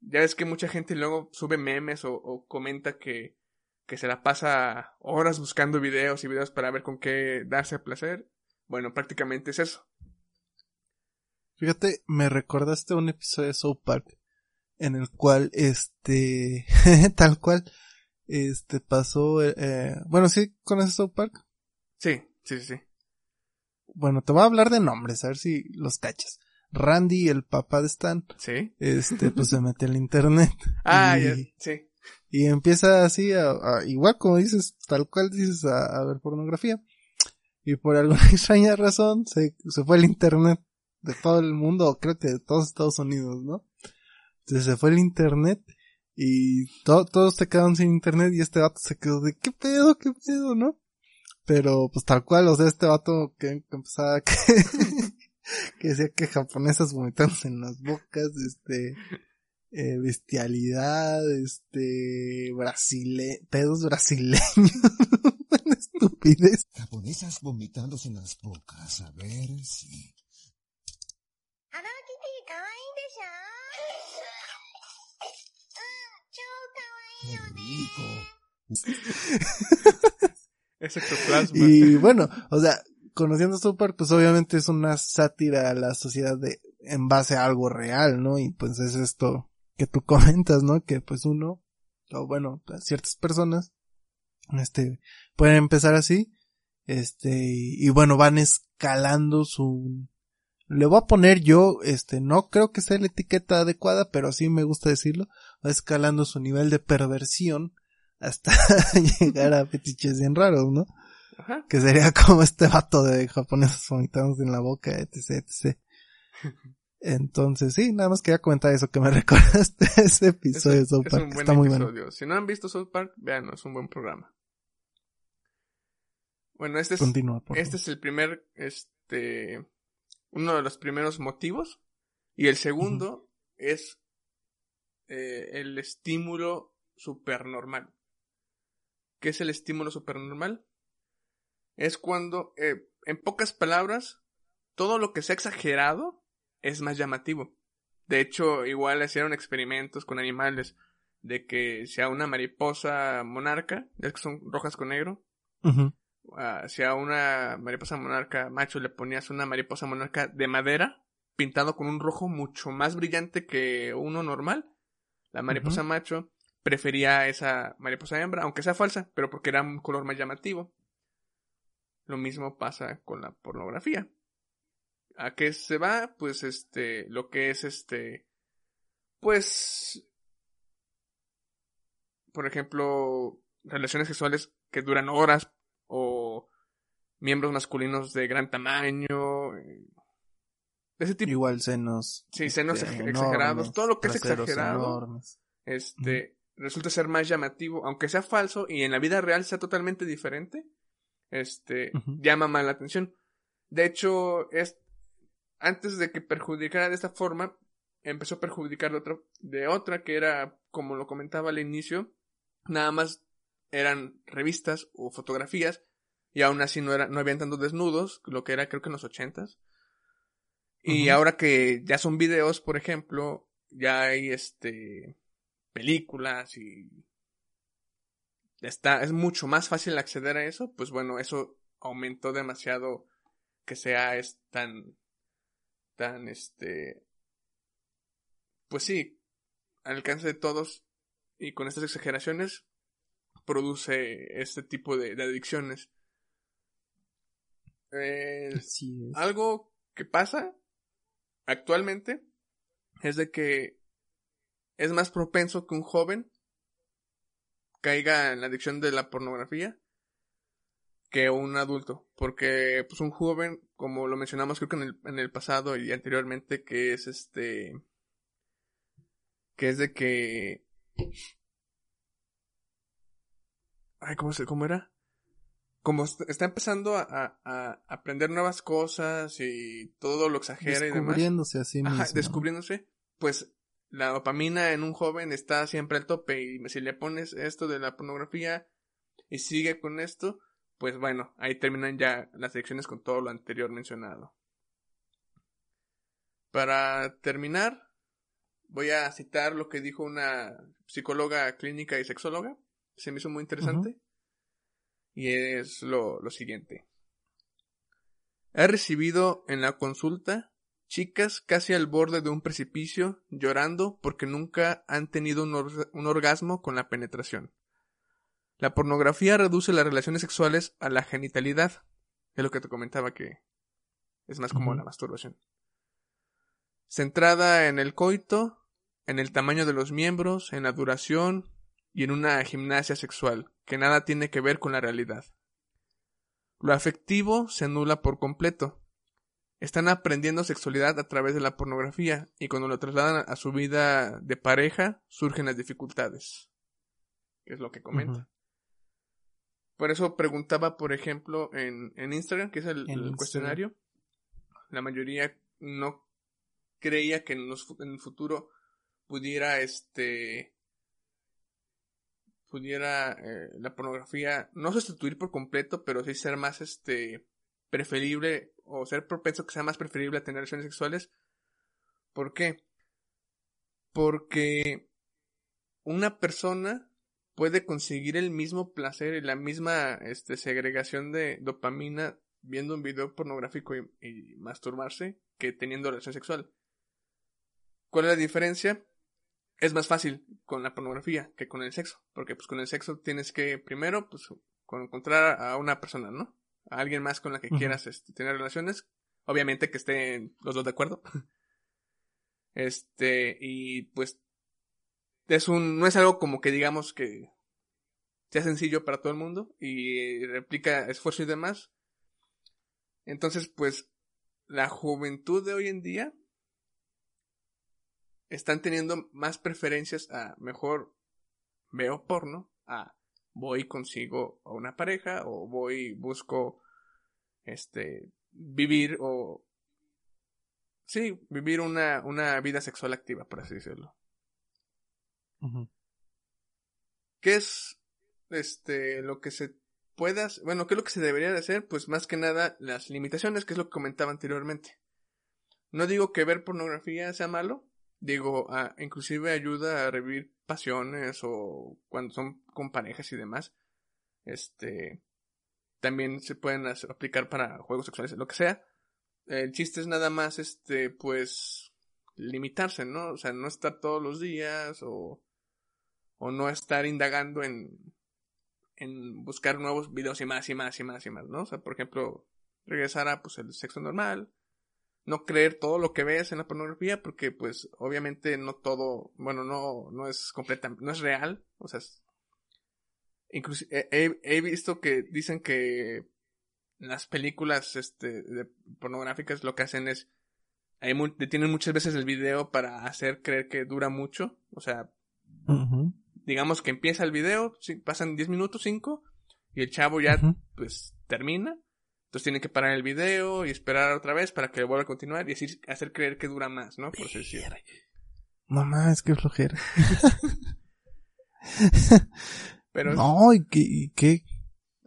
[SPEAKER 2] Ya ves que mucha gente luego sube memes o, o comenta que, que se la pasa horas buscando videos y videos para ver con qué darse placer. Bueno, prácticamente es eso.
[SPEAKER 1] Fíjate, me recordaste un episodio de South Park en el cual, este, tal cual, este, pasó, eh, bueno, ¿sí conoces South Park?
[SPEAKER 2] Sí, sí, sí.
[SPEAKER 1] Bueno, te voy a hablar de nombres, a ver si los cachas. Randy, el papá de Stan,
[SPEAKER 2] ¿Sí?
[SPEAKER 1] este, pues se mete en internet.
[SPEAKER 2] Ah,
[SPEAKER 1] y,
[SPEAKER 2] ya, sí.
[SPEAKER 1] y empieza así, a, a- igual como dices, tal cual dices, a, a ver pornografía. Y por alguna extraña razón se, se fue el internet de todo el mundo, creo que de todos Estados Unidos, ¿no? Entonces se fue el internet y to- todos se quedaron sin internet y este vato se quedó de qué pedo, qué pedo, ¿no? Pero pues tal cual, o sea, este vato que, empezaba que, que decía que japonesas vomitándose en las bocas, este, eh, bestialidad, este, brasile, pedos brasileños, estupidez.
[SPEAKER 3] Japonesas vomitándose en las bocas, a ver si...
[SPEAKER 4] Sí.
[SPEAKER 3] ¡Qué rico!
[SPEAKER 1] Y bueno, o sea, conociendo South pues obviamente es una sátira a la sociedad de, en base a algo real, ¿no? Y pues es esto que tú comentas, ¿no? Que pues uno, o bueno, pues, ciertas personas, este, pueden empezar así, este, y, bueno, van escalando su, le voy a poner yo, este, no creo que sea la etiqueta adecuada, pero así me gusta decirlo, va escalando su nivel de perversión hasta llegar a fetiches bien raros, ¿no?
[SPEAKER 2] Ajá.
[SPEAKER 1] Que sería como este vato de japoneses vomitándose en la boca, etc, etc. Entonces, sí, nada más quería comentar eso, que me recordaste ese
[SPEAKER 2] Es,
[SPEAKER 1] episodio de
[SPEAKER 2] es
[SPEAKER 1] South
[SPEAKER 2] un
[SPEAKER 1] Park,
[SPEAKER 2] buen
[SPEAKER 1] que está muy bueno.
[SPEAKER 2] episodio. Si no han visto South Park, véanlo, es un buen programa. Bueno, este es,
[SPEAKER 1] Continúa, por
[SPEAKER 2] este es el primer, este, uno de los primeros motivos. Y el segundo es eh, el estímulo supernormal. ¿Qué es el estímulo supernormal? Es cuando, eh, en pocas palabras, todo lo que sea exagerado es más llamativo. De hecho, igual hicieron experimentos con animales de que si a una mariposa monarca, ya que son rojas con negro, ah, si a una mariposa monarca macho le ponías una mariposa monarca de madera, pintado con un rojo mucho más brillante que uno normal, la mariposa macho prefería esa mariposa hembra, aunque sea falsa, pero porque era un color más llamativo. Lo mismo pasa con la pornografía. ¿A qué se va? Pues este, lo que es este, pues, por ejemplo, relaciones sexuales que duran horas o miembros masculinos de gran tamaño, de ese tipo,
[SPEAKER 1] Igual senos.
[SPEAKER 2] sí, senos
[SPEAKER 1] este,
[SPEAKER 2] ex- exagerados,
[SPEAKER 1] enormes,
[SPEAKER 2] todo lo que es exagerado,
[SPEAKER 1] enormes.
[SPEAKER 2] este, resulta ser más llamativo, aunque sea falso y en la vida real sea totalmente diferente, este, llama más la atención. De hecho, es, antes de que perjudicara de esta forma, empezó a perjudicar de otra, de otra que era, como lo comentaba al inicio, nada más eran revistas o fotografías y aún así no era, no habían tantos desnudos, lo que era creo que en los ochentas. Y ahora que ya son videos, por ejemplo, ya hay este películas y está, es mucho más fácil acceder a eso, pues bueno, eso aumentó demasiado que sea es tan, tan este, pues sí, al alcance de todos y con estas exageraciones produce este tipo de, de adicciones. Eh, algo que pasa actualmente es de que es más propenso que un joven caiga en la adicción de la pornografía que un adulto. Porque pues un joven, como lo mencionamos creo que en el, en el pasado y anteriormente, que es este que es de que ay, ¿cómo se, cómo era? Como est- está empezando a, a- a aprender nuevas cosas y todo lo exagera y demás.
[SPEAKER 1] Descubriéndose a sí mismo.
[SPEAKER 2] Ajá, descubriéndose, pues la dopamina en un joven está siempre al tope y si le pones esto de la pornografía y sigue con esto, pues bueno, ahí terminan ya las lecciones con todo lo anterior mencionado. Para terminar, voy a citar lo que dijo una psicóloga clínica y sexóloga, se me hizo muy interesante, y es lo, lo siguiente. He recibido en la consulta chicas casi al borde de un precipicio llorando porque nunca han tenido un, or- un orgasmo con la penetración. La pornografía reduce las relaciones sexuales a la genitalidad, es lo que te comentaba que es más como la masturbación. Centrada en el coito, en el tamaño de los miembros, en la duración y en una gimnasia sexual que nada tiene que ver con la realidad. Lo afectivo se anula por completo. Están aprendiendo sexualidad a través de la pornografía y cuando lo trasladan a su vida de pareja surgen las dificultades. Es lo que comenta. Por eso preguntaba, por ejemplo, en, en Instagram, que es el, cuestionario, la mayoría no creía que en, los fu- en el futuro pudiera este pudiera eh, la pornografía no sustituir por completo, pero sí ser más este preferible o ser propenso que sea más preferible a tener relaciones sexuales. ¿Por qué? Porque una persona puede conseguir el mismo placer y la misma este, segregación de dopamina viendo un video pornográfico y, masturbarse que teniendo relación sexual. ¿Cuál es la diferencia? Es más fácil con la pornografía que con el sexo, porque pues con el sexo tienes que primero pues con encontrar a una persona, ¿no? A alguien más con la que quieras este, tener relaciones, obviamente que estén los dos de acuerdo. Este, y pues es un, no es algo como que digamos que sea sencillo para todo el mundo y replica esfuerzo y demás. Entonces, pues, la juventud de hoy en día están teniendo más preferencias a mejor veo porno, a voy consigo a una pareja o voy busco este vivir o sí, vivir una, una vida sexual activa, por así decirlo. ¿Qué es este lo que se pueda, hacer? bueno, qué es lo que se debería de hacer? Pues más que nada las limitaciones, que es lo que comentaba anteriormente. No digo que ver pornografía sea malo, digo, ah, inclusive ayuda a revivir pasiones o cuando son con parejas y demás. Este también se pueden aplicar para juegos sexuales, lo que sea. El chiste es nada más este pues limitarse, ¿no? O sea, no estar todos los días o o no estar indagando en, en buscar nuevos videos y más y más y más y más, ¿no? O sea, por ejemplo, regresar a pues el sexo normal, no creer todo lo que ves en la pornografía, porque pues obviamente no todo, bueno, no, no es completa, no es real, o sea, es- inclusi- he, visto que dicen que las películas este de pornográficas lo que hacen es hay mu- detienen muchas veces el video para hacer creer que dura mucho, o sea, digamos que empieza el video, pasan 10 minutos, 5, y el chavo ya pues termina. Entonces tiene que parar el video y esperar otra vez para que vuelva a continuar y así hacer creer que dura más, ¿no? Por así decirlo.
[SPEAKER 1] No más, qué flojera.
[SPEAKER 2] Pero,
[SPEAKER 1] No, y qué, y qué,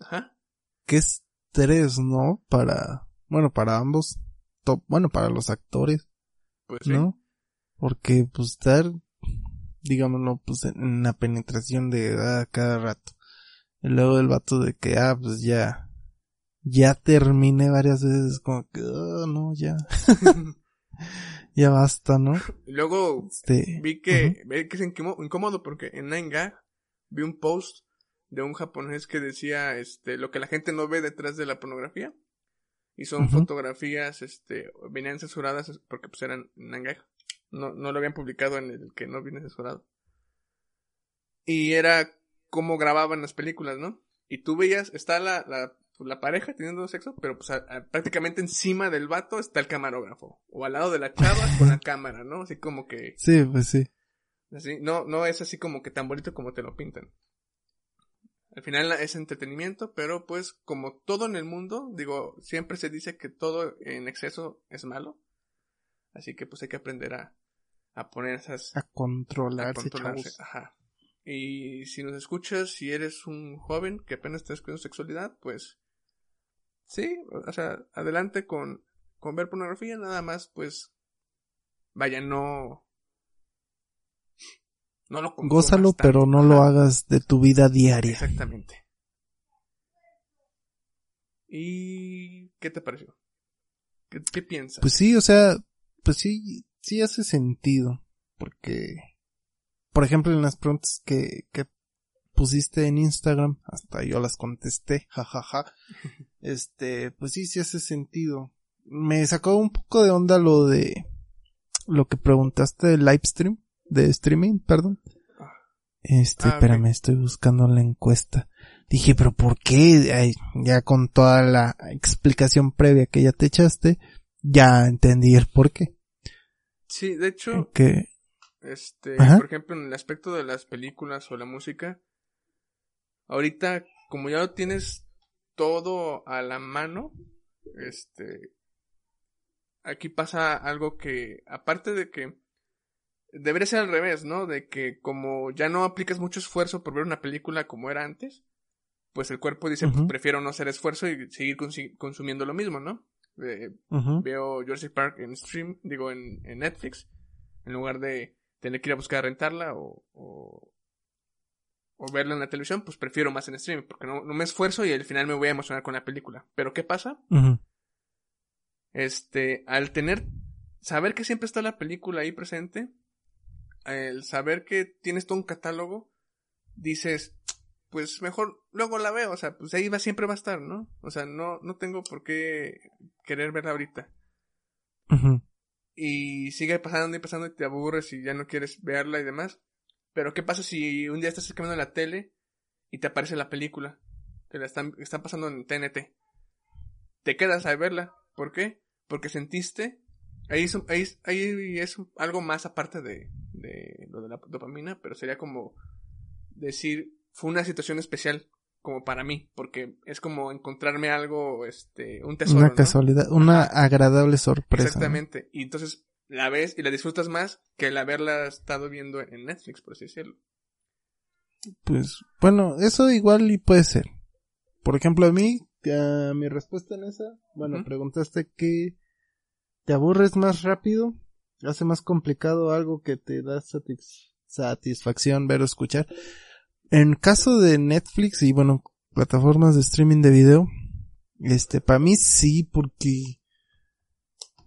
[SPEAKER 2] ajá,
[SPEAKER 1] qué estrés, ¿no? Para, bueno, para ambos, top, bueno, para los actores,
[SPEAKER 2] pues sí.
[SPEAKER 1] ¿no? Porque, pues, estar, digámoslo, pues, en la penetración de ah, cada rato. Y luego el vato de que, ah, pues ya, ya terminé varias veces, como que, ah, no, ya, ya basta, ¿no?
[SPEAKER 2] Luego
[SPEAKER 1] Este,
[SPEAKER 2] vi que, vi que es incómodo, porque en 9gag vi un post de un japonés que decía este lo que la gente no ve detrás de la pornografía y son fotografías este venían censuradas porque pues eran 9gag no no lo habían publicado en el que no viene censurado. Y era cómo grababan las películas no y tú veías está la la, pues, la pareja teniendo sexo pero pues a- a- prácticamente encima del vato está el camarógrafo o al lado de la chava con la cámara no así como que
[SPEAKER 1] sí, pues sí.
[SPEAKER 2] Así, no, no es así como que tan bonito como te lo pintan. Al final es entretenimiento, pero pues como todo en el mundo, digo, siempre se dice que todo en exceso es malo. Así que pues hay que aprender a, a poner esas
[SPEAKER 1] A controlarse, A
[SPEAKER 2] controlarse. ajá. Y si nos escuchas, si eres un joven que apenas está descubriendo sexualidad, pues sí, o sea, adelante con, con ver pornografía, nada más, pues vaya, no. No lo
[SPEAKER 1] Gózalo, pero no lo hagas de tu vida diaria.
[SPEAKER 2] Exactamente. ¿Y qué te pareció? ¿Qué, qué piensas?
[SPEAKER 1] Pues sí, o sea, pues sí, sí hace sentido. Porque, por ejemplo, en las preguntas que, que pusiste en Instagram, hasta yo las contesté, jajaja. Este, pues sí, sí hace sentido. Me sacó un poco de onda lo de, lo que preguntaste del live stream, de streaming, perdón. Este,
[SPEAKER 2] Ah,
[SPEAKER 1] espérame, estoy buscando la encuesta. Dije, pero ¿por qué? Ay, ya con toda la explicación previa que ya te echaste, ya entendí el por qué.
[SPEAKER 2] sí, de hecho,
[SPEAKER 1] Que,
[SPEAKER 2] Este,
[SPEAKER 1] Ajá.
[SPEAKER 2] por ejemplo, en el aspecto de las películas o la música, ahorita, como ya lo tienes todo a la mano, este, aquí pasa algo que, aparte de que, debería ser al revés, ¿no? De que como ya no aplicas mucho esfuerzo por ver una película como era antes, pues el cuerpo dice, pues prefiero no hacer esfuerzo y seguir consumiendo lo mismo, ¿no? Eh, veo Jurassic Park en stream, digo en, en Netflix, en lugar de tener que ir a buscar rentarla o, o, o verla en la televisión, pues prefiero más en stream, porque no, no me esfuerzo y al final me voy a emocionar con la película. Pero ¿qué pasa? Este, al tener, saber que siempre está la película ahí presente, el saber que tienes todo un catálogo, dices, pues mejor luego la veo, o sea, pues ahí va, siempre va a estar, ¿no? O sea, no, no tengo por qué querer verla ahorita. Y sigue pasando y pasando y te aburres y ya no quieres verla y demás. Pero ¿qué pasa si un día estás cambiando la tele y te aparece la película que la están, están pasando en TNT? Te quedas a verla. ¿Por qué? Porque sentiste... Ahí es, un- ahí es, ahí es algo más aparte de, de lo de la dopamina, pero sería como decir, fue una situación especial como para mí, porque es como encontrarme algo, este, un tesoro.
[SPEAKER 1] Una
[SPEAKER 2] ¿no?
[SPEAKER 1] casualidad, una agradable sorpresa. ¿no?
[SPEAKER 2] Exactamente. Y entonces la ves y la disfrutas más que el haberla estado viendo en Netflix, por así decirlo.
[SPEAKER 1] Pues, bueno, eso igual y puede ser. Por ejemplo, a mí, ah, mi respuesta en esa, bueno, preguntaste que te aburres más rápido, hace más complicado algo que te da satis- satisfacción ver o escuchar. En caso de Netflix y bueno, plataformas de streaming de video, este, para mí sí, porque,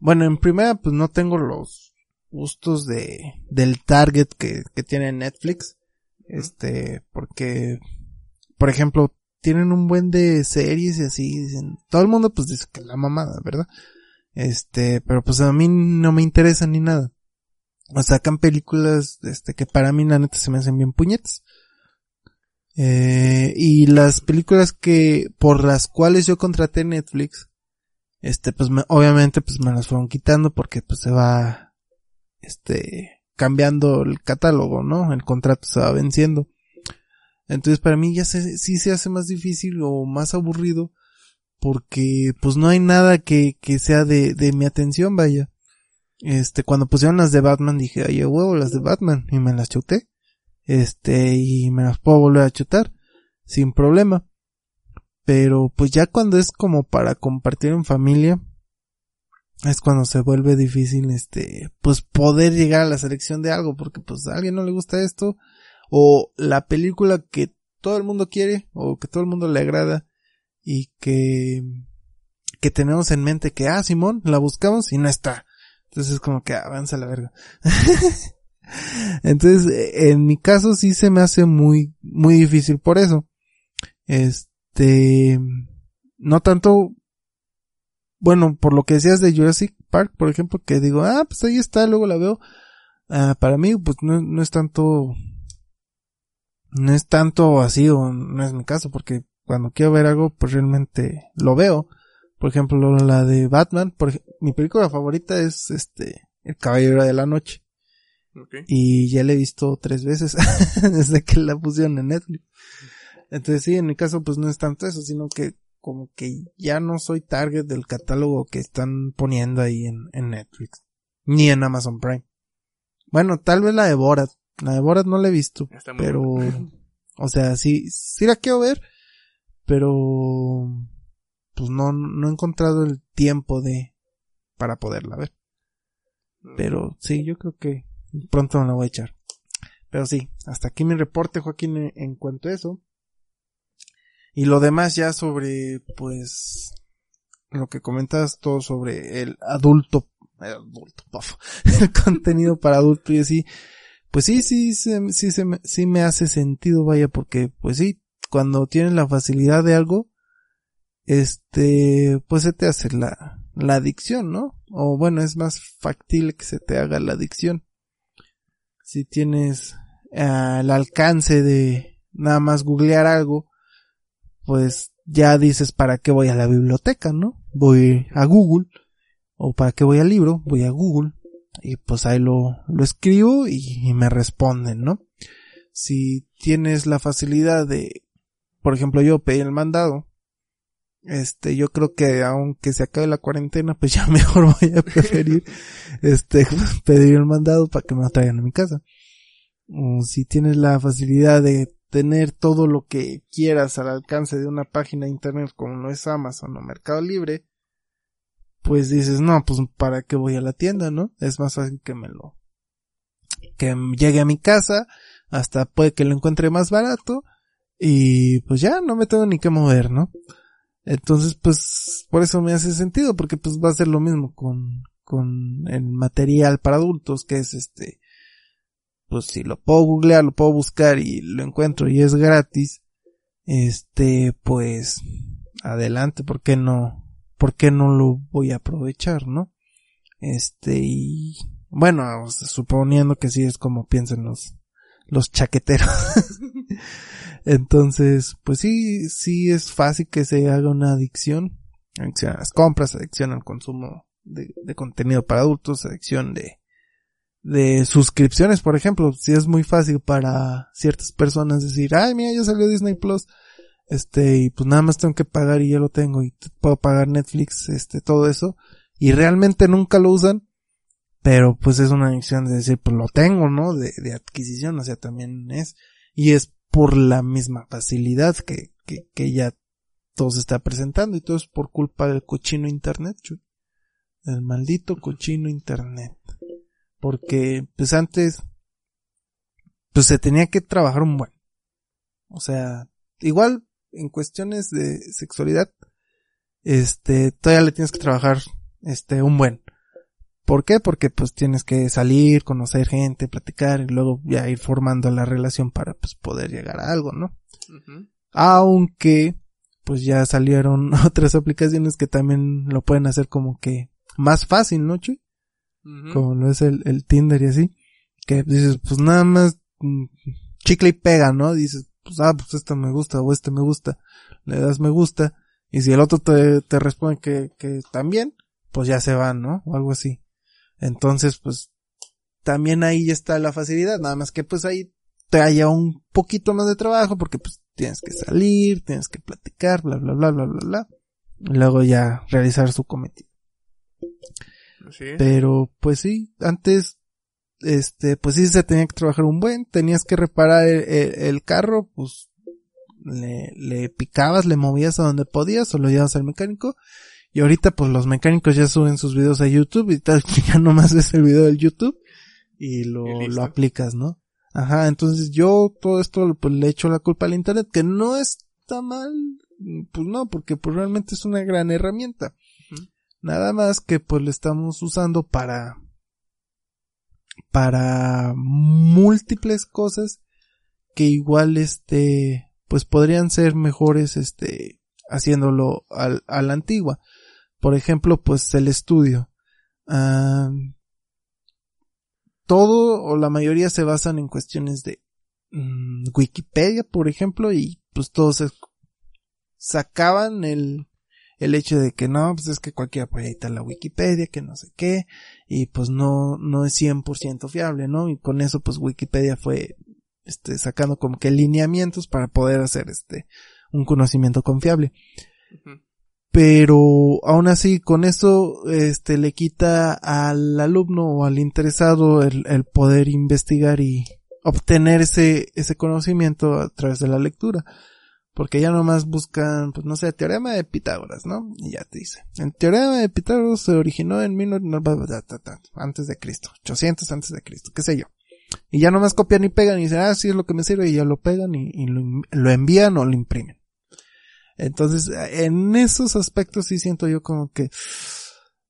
[SPEAKER 1] bueno, en primera, pues no tengo los gustos de, del target que, que tiene Netflix. Este, porque, por ejemplo, tienen un buen de series y así, dicen, todo el mundo pues dice que la mamada, ¿verdad? Este, pero pues a mí no me interesa ni nada. O sacan películas, este, que para mí la neta se me hacen bien puñetas. Eh, y las películas que, por las cuales yo contraté Netflix, este, pues me- obviamente pues me las fueron quitando porque pues se va, este, cambiando el catálogo, ¿no? El contrato se va venciendo. Entonces para mí ya se, sí se hace más difícil o más aburrido porque pues no hay nada que, que sea de, de mi atención, vaya. Este, cuando pusieron las de Batman dije, oye huevo, las de Batman, y me las chuté. Este, y me las puedo volver a chutar, sin problema. Pero pues ya cuando es como para compartir en familia, es cuando se vuelve difícil, este, pues poder llegar a la selección de algo, porque pues a alguien no le gusta esto, o la película que todo el mundo quiere, o que todo el mundo le agrada, y que, que tenemos en mente que, ah, Simón, la buscamos y no está. Entonces es como que ah, avanza la verga. Entonces, en mi caso sí se me hace muy, muy difícil por eso. Este, no tanto, bueno, por lo que decías de Jurassic Park, por ejemplo, que digo, ah, pues ahí está, luego la veo. Ah, para mí, pues no, no es tanto, no es tanto así, o no es mi caso, porque cuando quiero ver algo, pues realmente lo veo. Por ejemplo, la de Batman, por mi película favorita es este, El Caballero de la Noche. Y ya la he visto tres veces desde que la pusieron en Netflix. Entonces sí, en mi caso pues no es tanto eso, sino que como que ya no soy target del catálogo que están poniendo ahí en, en Netflix. Ni en Amazon Prime. Bueno, tal vez la de Borat. La de Borat no la he visto.
[SPEAKER 2] Está
[SPEAKER 1] Pero,
[SPEAKER 2] buena.
[SPEAKER 1] o sea, sí, sí la quiero ver, pero, pues no, no he encontrado el tiempo de, para poderla ver. Pero sí, yo creo que pronto me la voy a echar. Pero sí, hasta aquí mi reporte, Joaquín, en cuanto a eso. Y lo demás ya sobre, pues, lo que comentas todo sobre el adulto, el adulto, paf, el contenido para adulto y así. Pues sí, sí, sí, me, sí me hace sentido, vaya, porque, pues sí, cuando tienes la facilidad de algo, este, pues se te hace la, la adicción, ¿no? O bueno, es más factible que se te haga la adicción. Si tienes el alcance de nada más googlear algo, pues ya dices para qué voy a la biblioteca, ¿no? Voy a Google. O para qué voy al libro, voy a Google. Y pues ahí lo, lo escribo y, y me responden, ¿no? Si tienes la facilidad de, por ejemplo, yo pedí el mandado, este, yo creo que aunque se acabe la cuarentena, pues ya mejor voy a preferir, este, pedir el mandado para que me lo traigan a mi casa. O si tienes la facilidad de tener todo lo que quieras al alcance de una página de internet como no es Amazon o Mercado Libre, pues dices, no, pues para qué voy a la tienda, ¿no? Es más fácil que me lo, que llegue a mi casa, hasta puede que lo encuentre más barato, y pues ya no me tengo ni que mover, ¿no? Entonces, pues, por eso me hace sentido, porque pues va a ser lo mismo con, con el material para adultos, que es este, pues si lo puedo googlear, lo puedo buscar y lo encuentro y es gratis, este, pues, adelante, ¿por qué no? ¿Por qué no lo voy a aprovechar, no? Este, y, bueno, suponiendo que sí es como piensan los, los chaqueteros. Entonces, pues sí, sí es fácil que se haga una adicción. Adicción a las compras, adicción al consumo de, de contenido para adultos, adicción de, de suscripciones, por ejemplo. Si es muy fácil para ciertas personas decir, ay, mira, ya salió Disney Plus. Este, y pues nada más tengo que pagar y ya lo tengo y puedo pagar Netflix, este, todo eso. Y realmente nunca lo usan. Pero pues es una adicción de decir, pues lo tengo, ¿no? De, de adquisición, o sea, también es. Y es por la misma facilidad que, que, que ya todo se está presentando y todo es por culpa del cochino internet, chuy. El maldito cochino internet. Porque, pues antes, pues se tenía que trabajar un buen. O sea, igual en cuestiones de sexualidad, este, todavía le tienes que trabajar, este, un buen. ¿Por qué? Porque pues tienes que salir, conocer gente, platicar y luego ya ir formando la relación para pues poder llegar a algo, ¿no? Aunque pues ya salieron otras aplicaciones que también lo pueden hacer como que más fácil, ¿no, Chuy? Como lo es el, el Tinder y así. Que dices, pues nada más mm, chicle y pega, ¿no? Dices, pues ah, pues esto me gusta o este me gusta. Le das me gusta. Y si el otro te, te responde que, que también, pues ya se van, ¿no? O algo así. Entonces, pues, también ahí ya está la facilidad, nada más que pues ahí te un poquito más de trabajo porque pues tienes que salir, tienes que platicar, bla, bla, bla, bla, bla, bla. Y luego ya realizar su cometido. Pero, pues sí, antes, este, pues sí se tenía que trabajar un buen, tenías que reparar el, el- el carro, pues, le, le picabas, le movías a donde podías o lo llevas al mecánico. Y ahorita, pues los mecánicos ya suben sus videos a YouTube y tal, ya nomás ves el video del YouTube y lo,
[SPEAKER 2] Y
[SPEAKER 1] lo aplicas, ¿no? Ajá, entonces yo todo esto pues le echo la culpa al internet, que no está mal, pues no, porque pues realmente es una gran herramienta. Nada más que pues lo estamos usando para para múltiples cosas que igual este pues podrían ser mejores este haciéndolo al, a la antigua. Por ejemplo, pues el estudio. Todo o la mayoría se basan en cuestiones de mm, Wikipedia, por ejemplo, y pues todos sacaban el, el hecho de que no, pues es que cualquiera puede editar la Wikipedia, que no sé qué, y pues no, no es 100% fiable, ¿no? Y con eso pues Wikipedia fue, este, sacando como que lineamientos para poder hacer este, un conocimiento confiable. Pero aún así con eso este le quita al alumno o al interesado el, el poder investigar y obtener ese, ese conocimiento a través de la lectura. Porque ya nomás buscan, pues no sé, teorema de Pitágoras, ¿no? Y ya te dice. El teorema de Pitágoras se originó en 1900 antes de Cristo, 800 antes de Cristo, qué sé yo. Y ya nomás copian y pegan y dicen, ah, sí es lo que me sirve y ya lo pegan y, lo envían o lo imprimen. Entonces, en esos aspectos sí siento yo como que,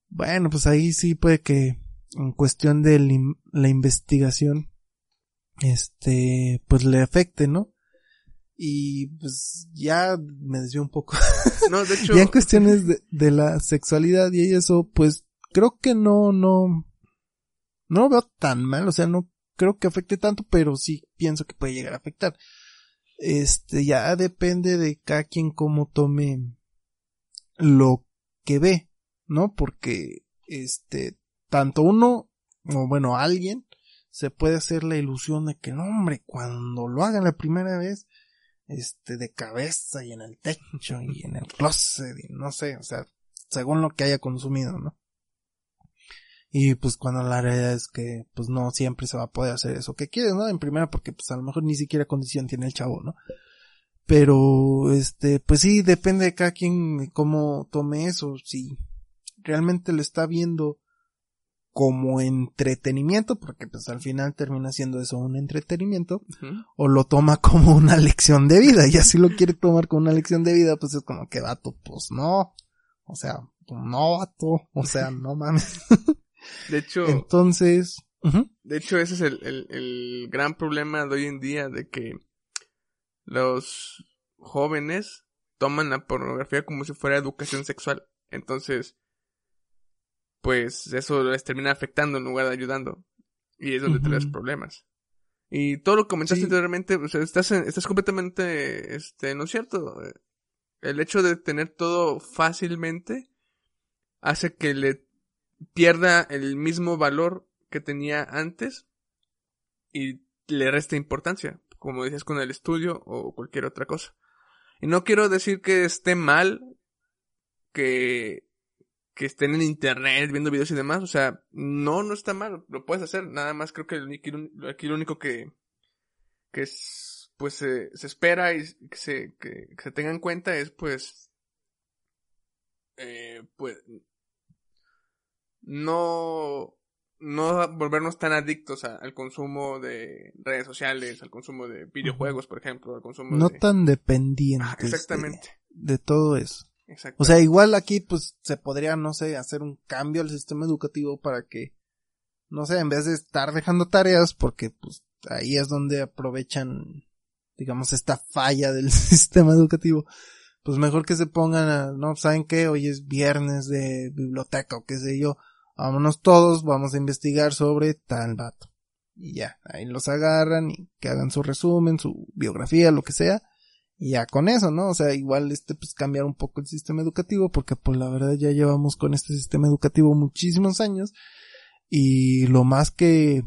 [SPEAKER 1] bueno, pues ahí sí puede que en cuestión de la investigación, este, pues le afecte, ¿no? Y pues ya me desvió un poco.
[SPEAKER 2] No, de hecho.
[SPEAKER 1] ya en cuestiones de, de la sexualidad y eso, pues creo que no, no, no lo veo tan mal, o sea, no creo que afecte tanto, pero sí pienso que puede llegar a afectar. Este, ya depende de cada quien cómo tome lo que ve, ¿no? Porque, este, tanto uno, o bueno, alguien, se puede hacer la ilusión de que, no, hombre, cuando lo hagan la primera vez, este, de cabeza y en el techo y en el closet y no sé, o sea, según lo que haya consumido, ¿no? Y pues cuando la realidad es que pues no siempre se va a poder hacer eso que quieres, ¿no? En primera porque pues a lo mejor ni siquiera condición tiene el chavo, ¿no? Pero este, pues sí, depende de cada quien cómo tome eso, si realmente lo está viendo como entretenimiento, porque pues al final termina siendo eso un entretenimiento, o lo toma como una lección de vida, y así lo quiere tomar como una lección de vida, pues es como que vato, pues no, o sea, pues, no vato, o sea, no mames.
[SPEAKER 2] De hecho,
[SPEAKER 1] Entonces,
[SPEAKER 2] de hecho ese es el, el, el gran problema de hoy en día de que los jóvenes toman la pornografía como si fuera educación sexual. Entonces, pues eso les termina afectando en lugar de ayudando. Y es donde traes
[SPEAKER 1] Ujú.
[SPEAKER 2] problemas. Y todo lo que comentaste
[SPEAKER 1] Sí.
[SPEAKER 2] anteriormente, o sea, estás, en- estás completamente, este, no es cierto. El hecho de tener todo fácilmente hace que le pierda el mismo valor que tenía antes y le resta importancia, como dices con el estudio o cualquier otra cosa. Y no quiero decir que esté mal que, que estén en internet viendo videos y demás, o sea, no, no está mal, lo puedes hacer, nada más creo que aquí lo único que, que es, pues se, se espera y que se, que, que se tenga en cuenta es pues, eh, pues, no, no volvernos tan adictos a- al consumo de redes sociales, al consumo de videojuegos, por ejemplo, al consumo
[SPEAKER 1] no
[SPEAKER 2] de...
[SPEAKER 1] tan dependientes
[SPEAKER 2] Ah,
[SPEAKER 1] de-
[SPEAKER 2] exactamente,
[SPEAKER 1] de, todo eso.
[SPEAKER 2] Exactamente.
[SPEAKER 1] O sea, igual aquí pues se podría, no sé, hacer un cambio al sistema educativo para que, no sé, en vez de estar dejando tareas, porque pues ahí es donde aprovechan, digamos, esta falla del sistema educativo, pues mejor que se pongan a, no, ¿saben qué? Hoy es viernes de biblioteca o qué sé yo, vámonos todos, vamos a investigar sobre tal vato. Y ya, ahí los agarran y que hagan su resumen, su biografía, lo que sea. Y ya con eso, ¿no? O sea, igual este pues cambiar un poco el sistema educativo porque pues la verdad ya llevamos con este sistema educativo muchísimos años y lo más que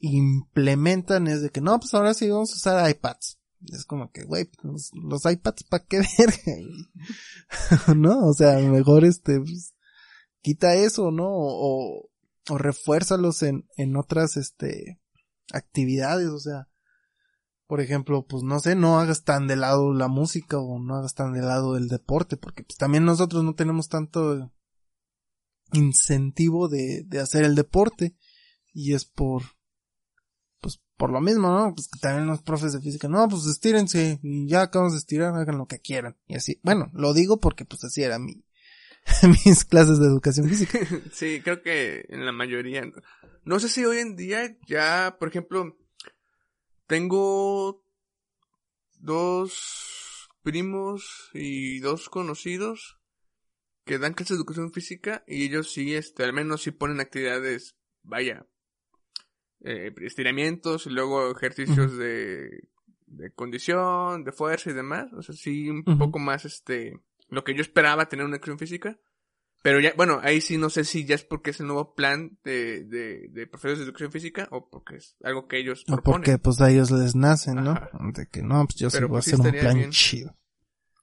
[SPEAKER 1] implementan es de que no, pues ahora sí vamos a usar iPads. Es como que, güey, pues, los, los iPads para qué verga. ¿No? O sea, mejor este pues, quita eso, ¿no? O, o refuérzalos en, en otras este actividades, o sea, por ejemplo, pues no sé, no hagas tan de lado la música o no hagas tan de lado el deporte, porque pues también nosotros no tenemos tanto incentivo de, de hacer el deporte y es por pues por lo mismo, ¿no? Pues que también los profes de física, no, pues estírense ya acabamos de estirar, hagan lo que quieran y así. Bueno, lo digo porque pues así era mi mis clases de educación física.
[SPEAKER 2] Sí, creo que en la mayoría. No, No sé si hoy en día ya, por ejemplo, tengo dos primos y dos conocidos que dan clases de educación física y ellos sí, este, al menos sí ponen actividades, vaya, eh, estiramientos y luego ejercicios de, de condición, de fuerza y demás. O sea, sí, un poco más, este, lo que yo esperaba tener una educación física. Pero ya, bueno, ahí sí no sé si ya es porque es el nuevo plan de, de, de profesores de educación física o porque es algo que ellos
[SPEAKER 1] O
[SPEAKER 2] proponen.
[SPEAKER 1] porque pues a ellos les nacen, ¿no?
[SPEAKER 2] Ajá.
[SPEAKER 1] De que no, pues yo sí
[SPEAKER 2] Pero,
[SPEAKER 1] voy a
[SPEAKER 2] pues, sí
[SPEAKER 1] hacer un
[SPEAKER 2] estaría
[SPEAKER 1] plan
[SPEAKER 2] bien.
[SPEAKER 1] chido.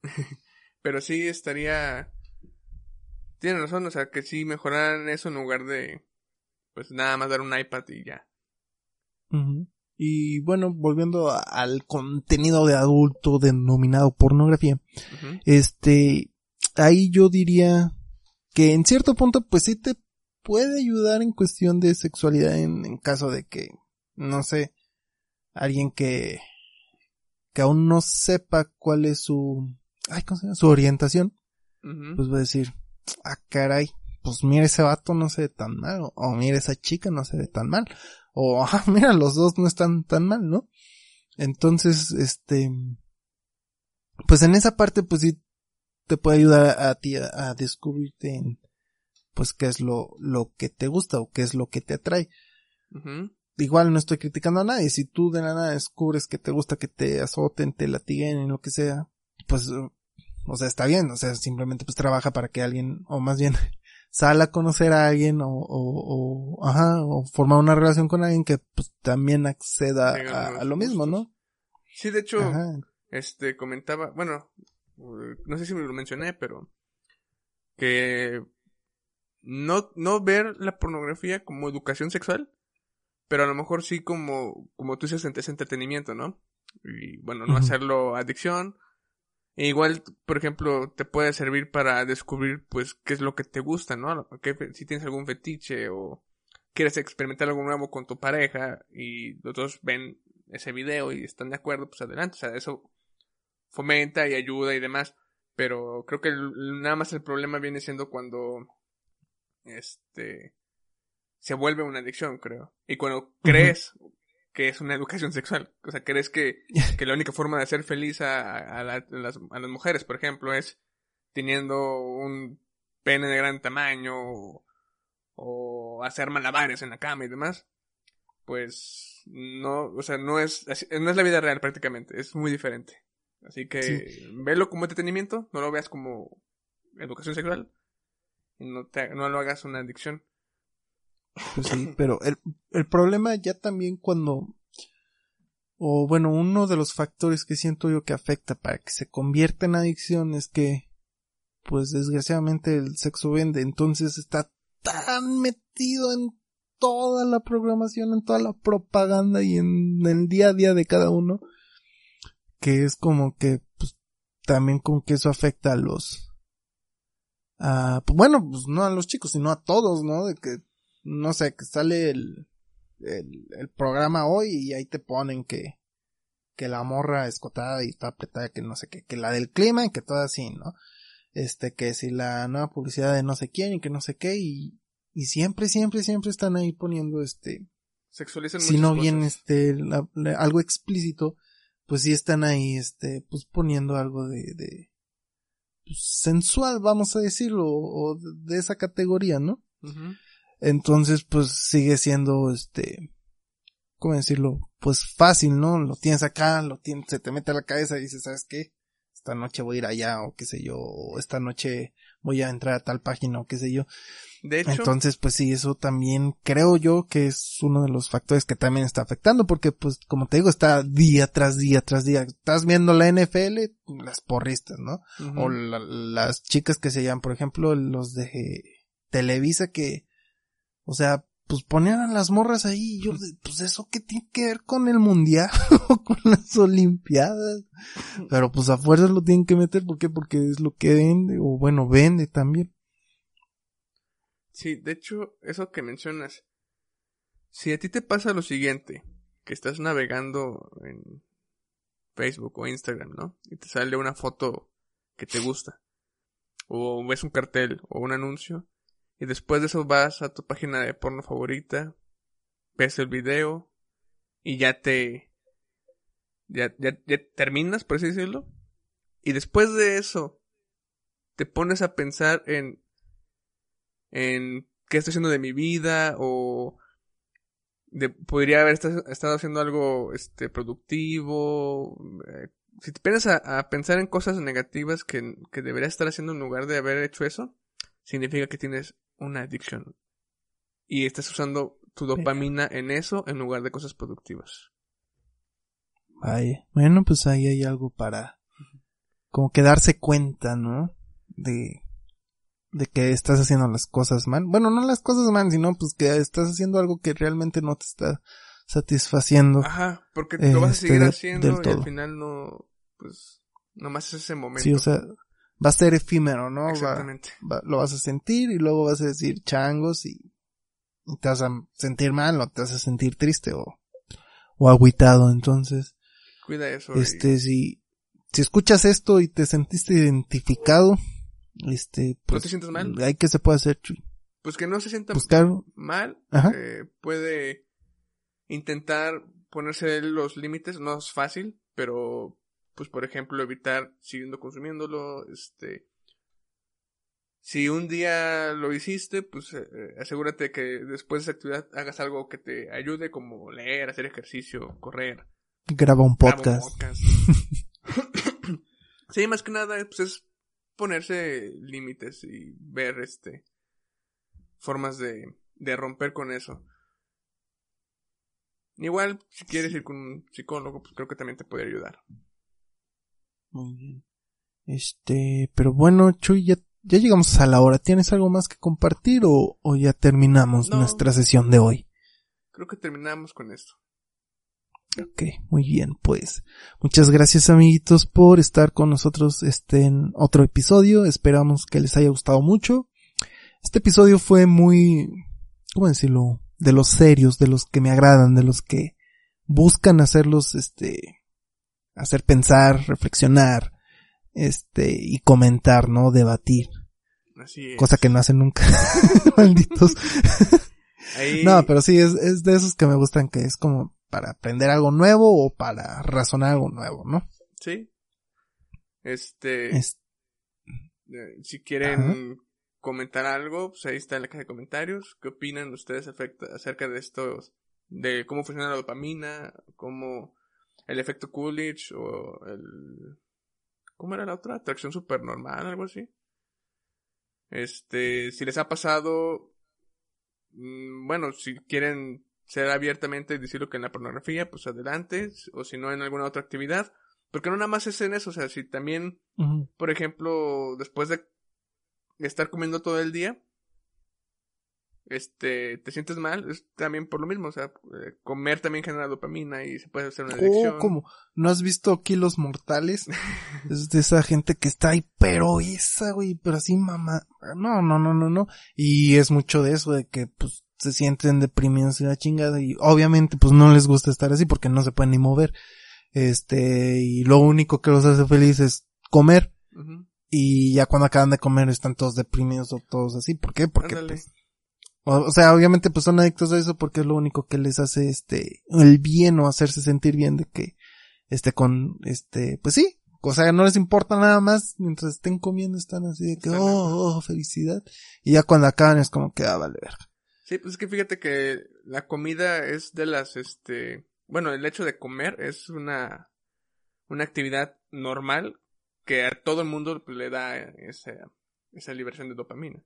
[SPEAKER 2] Pero sí estaría tienes razón, o sea, que sí mejoraran eso en lugar de, pues nada más dar un iPad y ya.
[SPEAKER 1] Y bueno, volviendo a- al contenido de adulto denominado pornografía, este, ahí yo diría que en cierto punto pues sí te puede ayudar en cuestión de sexualidad en, en caso de que, no sé, alguien que, que aún no sepa cuál es su, ay, ¿cómo se llama? Su orientación, pues va a decir, ah, caray, pues mira ese vato no se ve tan mal, o, o mira esa chica no se ve tan mal, o ah, mira los dos no están tan mal, ¿no? Entonces, este, pues en esa parte pues sí te puede ayudar a, ti a, a descubrirte en, pues qué es lo, lo que te gusta o qué es lo que te atrae. Igual no estoy criticando a nadie, si tú de la nada descubres que te gusta que te azoten, te latiguen en lo que sea, pues o sea, está bien, o sea, simplemente pues trabaja para que alguien, o más bien, sal a conocer a alguien o, o, o ajá, o formar una relación con alguien que pues también acceda a, lo mismo, ¿no?
[SPEAKER 2] Sí, de hecho,
[SPEAKER 1] Ajá.
[SPEAKER 2] este, comentaba, bueno, no sé si me lo mencioné, pero que no, no ver la pornografía como educación sexual, pero a lo mejor sí como, como tú dices, ese entretenimiento, ¿no? Y bueno, no hacerlo adicción. E igual, por ejemplo, te puede servir para descubrir, pues, qué es lo que te gusta, ¿no? ¿Qué fe- si tienes algún fetiche o quieres experimentar algo nuevo con tu pareja y los dos ven ese video y están de acuerdo, pues adelante. O sea, eso fomenta y ayuda y demás. Pero creo que el- nada más el problema viene siendo cuando este se vuelve una adicción, creo. Y cuando crees que es una educación sexual. O sea, crees que, que la única forma de hacer feliz a, a, la- a las, a las mujeres, por ejemplo, es teniendo un pene de gran tamaño o, o hacer malabares en la cama y demás. Pues no, o sea, no es, no es la vida real prácticamente, es muy diferente. Así que
[SPEAKER 1] Sí.
[SPEAKER 2] velo como entretenimiento, no lo veas como educación sexual y no, te, no lo hagas una adicción.
[SPEAKER 1] Pues sí, pero el, el problema ya también cuando, o bueno, uno de los factores que siento yo que afecta para que se convierta en adicción es que, pues desgraciadamente el sexo vende, entonces está tan metido en toda la programación, en toda la propaganda y en el día a día de cada uno, que es como que, pues, también con que eso afecta a los, a, pues, bueno, pues no a los chicos, sino a todos, ¿no? De que no sé, que sale el, el, el programa hoy y ahí te ponen que, que la morra escotada y está apretada, que no sé qué, que la del clima y que todo así, ¿no? Este, que si la nueva publicidad de no sé quién y que no sé qué y, y siempre, siempre, siempre están ahí poniendo este,
[SPEAKER 2] Sexualizan
[SPEAKER 1] si no bien este, la- la- algo explícito, pues sí están ahí, este, pues poniendo algo de, de, pues, sensual, vamos a decirlo, o de- esa categoría, ¿no? Entonces, pues sigue siendo, este, ¿cómo decirlo? Pues fácil, ¿no? Lo tienes acá, lo tienes, se te mete a la cabeza y dices, ¿sabes qué? Esta noche voy a ir allá, o qué sé yo, o esta noche voy a entrar a tal página, o qué sé yo.
[SPEAKER 2] De hecho,
[SPEAKER 1] Entonces, pues sí, eso también creo yo que es uno de los factores que también está afectando, porque pues, como te digo, está día tras día tras día. Estás viendo la NFL, las porristas, ¿no? O la- las chicas que se llaman, por ejemplo, los de Televisa que, o sea, pues ponían a las morras ahí y yo, pues eso qué tiene que ver con el mundial o con las olimpiadas. Pero pues a fuerzas lo tienen que meter, ¿por qué? Porque es lo que vende, o bueno, vende también.
[SPEAKER 2] Sí, de hecho, eso que mencionas, si a ti te pasa lo siguiente, que estás navegando en Facebook o Instagram, ¿no? Y te sale una foto que te gusta, o ves un cartel o un anuncio, y después de eso vas a tu página de porno favorita, ves el video, y ya te, ya, ya, ya terminas, por así decirlo, y después de eso, te pones a pensar en en qué estoy haciendo de mi vida o de, podría haber esta- estado haciendo algo este productivo eh, si te pones a, a pensar en cosas negativas que, que deberías estar haciendo en lugar de haber hecho eso significa que tienes una adicción y estás usando tu dopamina en eso en lugar de cosas productivas.
[SPEAKER 1] Bueno, pues ahí hay algo para como que darse cuenta, ¿no? De, de que estás haciendo las cosas mal. Bueno, no las cosas mal, sino pues que estás haciendo algo que realmente no te está satisfaciendo.
[SPEAKER 2] Ajá, porque lo vas a
[SPEAKER 1] Este,
[SPEAKER 2] seguir haciendo
[SPEAKER 1] del
[SPEAKER 2] y al
[SPEAKER 1] todo.
[SPEAKER 2] final no, pues, nomás es ese momento.
[SPEAKER 1] Sí, o sea, va a ser efímero, ¿no?
[SPEAKER 2] Exactamente.
[SPEAKER 1] va- lo vas a sentir y luego vas a decir changos y, y te vas a sentir mal o te vas a sentir triste o, o agüitado. Entonces,
[SPEAKER 2] Cuida eso. y-
[SPEAKER 1] este, si, si escuchas esto y te sentiste identificado, este, pues,
[SPEAKER 2] te sientas mal?
[SPEAKER 1] hay que se puede hacer, Chuy?
[SPEAKER 2] Pues que no se sienta
[SPEAKER 1] buscar,
[SPEAKER 2] mal,
[SPEAKER 1] Ajá.
[SPEAKER 2] eh, puede intentar ponerse los límites, no es fácil, pero pues por ejemplo evitar siguiendo consumiéndolo, este si un día lo hiciste, pues eh, eh, asegúrate que después de esa actividad hagas algo que te ayude como leer, hacer ejercicio, correr,
[SPEAKER 1] graba un
[SPEAKER 2] graba un
[SPEAKER 1] podcast.
[SPEAKER 2] podcast. sí, más que nada pues es ponerse límites y ver este formas de, de romper con eso. Igual, si quieres ir con un psicólogo, pues creo que también te puede ayudar.
[SPEAKER 1] Muy bien. Este, pero bueno, Chuy, ya, ya llegamos a la hora. ¿Tienes algo más que compartir o, o ya terminamos
[SPEAKER 2] No.
[SPEAKER 1] nuestra sesión de hoy?
[SPEAKER 2] Creo que terminamos con esto.
[SPEAKER 1] Ok, muy bien, pues. Muchas gracias amiguitos por estar con nosotros este en otro episodio. Esperamos que les haya gustado mucho. Este episodio fue muy, ¿cómo decirlo? De los serios, de los que me agradan, de los que buscan hacerlos, este, hacer pensar, reflexionar, este, y comentar, ¿no? Debatir.
[SPEAKER 2] Así es.
[SPEAKER 1] Cosa que no hacen nunca. Malditos.
[SPEAKER 2] Ahí,
[SPEAKER 1] No, pero sí, es, es de esos que me gustan, que es como para aprender algo nuevo o para razonar algo nuevo, ¿no?
[SPEAKER 2] Sí. Este,
[SPEAKER 1] Es-
[SPEAKER 2] eh, si quieren comentar algo, pues ahí está en la caja de comentarios. ¿Qué opinan ustedes acerca de estos, de cómo funciona la dopamina, cómo el efecto Coolidge o el, ¿cómo era la otra? Atracción supernormal, algo así. Este, si les ha pasado, mm, bueno, si quieren ser abiertamente y decir lo que en la pornografía, pues adelante, o si no en alguna otra actividad, porque no nada más es en eso, o sea, si también por ejemplo, después de estar comiendo todo el día, este, te sientes mal, es también por lo mismo, o sea, eh, comer también genera dopamina y se puede hacer una adicción.
[SPEAKER 1] Oh, ¿cómo? ¿No has visto Kilos Mortales? es de esa gente que está ahí, pero esa, güey, pero así mamá. No, no, no, no, no. Y es mucho de eso, de que, pues, se sienten deprimidos y la chingada y obviamente, pues, no les gusta estar así porque no se pueden ni mover. Este, y lo único que los hace felices es comer. Y ya cuando acaban de comer están todos deprimidos o todos así. ¿Por qué? Porque, pues, o, o sea, obviamente pues son adictos a eso porque es lo único que les hace este, el bien o hacerse sentir bien de que, este, con, este, pues sí. O sea, no les importa nada más mientras estén comiendo están así de que,
[SPEAKER 2] Están-
[SPEAKER 1] oh, oh, felicidad. Y ya cuando acaban es como que, ah, vale, verga.
[SPEAKER 2] Sí, pues es que fíjate que la comida es de las, este, bueno, el hecho de comer es una, una actividad normal que a todo el mundo le da esa, esa liberación de dopamina.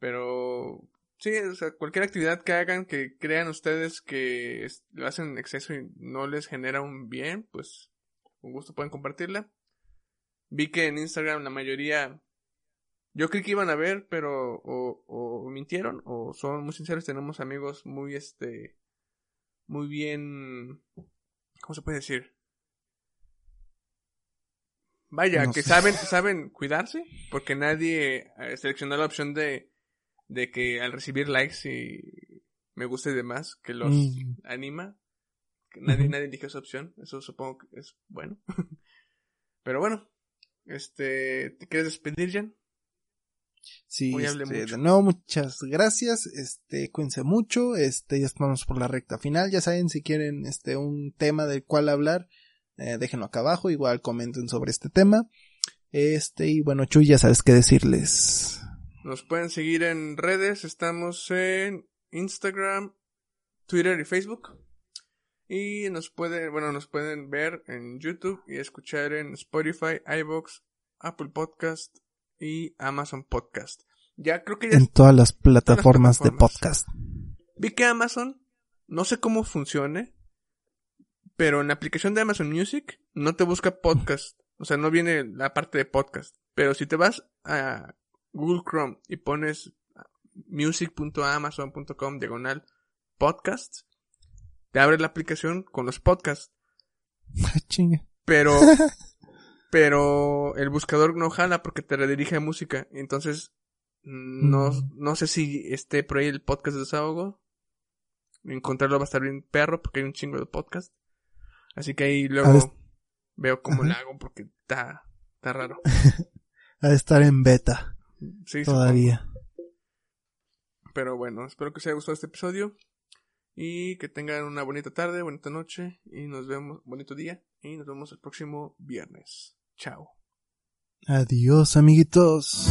[SPEAKER 2] Pero, sí, o sea, cualquier actividad que hagan que crean ustedes que lo hacen en exceso y no les genera un bien, pues, con gusto pueden compartirla. Vi que en Instagram la mayoría yo creí que iban a ver, pero o, o mintieron o son muy sinceros. Tenemos amigos muy, este, muy bien, ¿cómo se puede decir? Vaya,
[SPEAKER 1] No
[SPEAKER 2] que
[SPEAKER 1] sé.
[SPEAKER 2] saben, saben cuidarse, porque nadie eh, seleccionó la opción de, de que al recibir likes y me gusta y demás, que los
[SPEAKER 1] Mm.
[SPEAKER 2] anima. Que nadie, nadie eligió esa opción. Eso supongo que es bueno. Pero bueno, este, ¿te quieres despedir, Jan?
[SPEAKER 1] Sí, este, de nuevo muchas gracias, este, cuídense mucho, este, ya estamos por la recta final, ya saben si quieren, este, un tema del cual hablar, eh, déjenlo acá abajo, igual comenten sobre este tema, este, y bueno, Chuy, ya sabes qué decirles.
[SPEAKER 2] Nos pueden seguir en redes, estamos en Instagram, Twitter y Facebook. Y nos pueden, bueno, nos pueden ver en YouTube y escuchar en Spotify, iVoox, Apple Podcast y Amazon Podcast. Ya creo que ya
[SPEAKER 1] En todas las plataformas de
[SPEAKER 2] plataformas.
[SPEAKER 1] podcast.
[SPEAKER 2] vi que Amazon, no sé cómo funcione, pero en la aplicación de Amazon Music no te busca podcast. O sea, no viene la parte de podcast. Pero si te vas a Google Chrome y pones music.amazon.com diagonal podcast, te abre la aplicación con los podcasts.
[SPEAKER 1] Ah, chinga.
[SPEAKER 2] Pero, pero el buscador no jala porque te redirige a música. Entonces, no, no sé si esté por ahí el podcast de desahogo. Encontrarlo va a estar bien perro porque hay un chingo de podcast. Así que ahí
[SPEAKER 1] Ah,
[SPEAKER 2] luego veo cómo le hago porque está, está raro.
[SPEAKER 1] Ha de estar en beta
[SPEAKER 2] Sí,
[SPEAKER 1] todavía.
[SPEAKER 2] supongo. Pero bueno, espero que os haya gustado este episodio. Y que tengan una bonita tarde, bonita noche. Y nos vemos, bonito día. Y nos vemos el próximo viernes. Chao.
[SPEAKER 1] Adiós, amiguitos.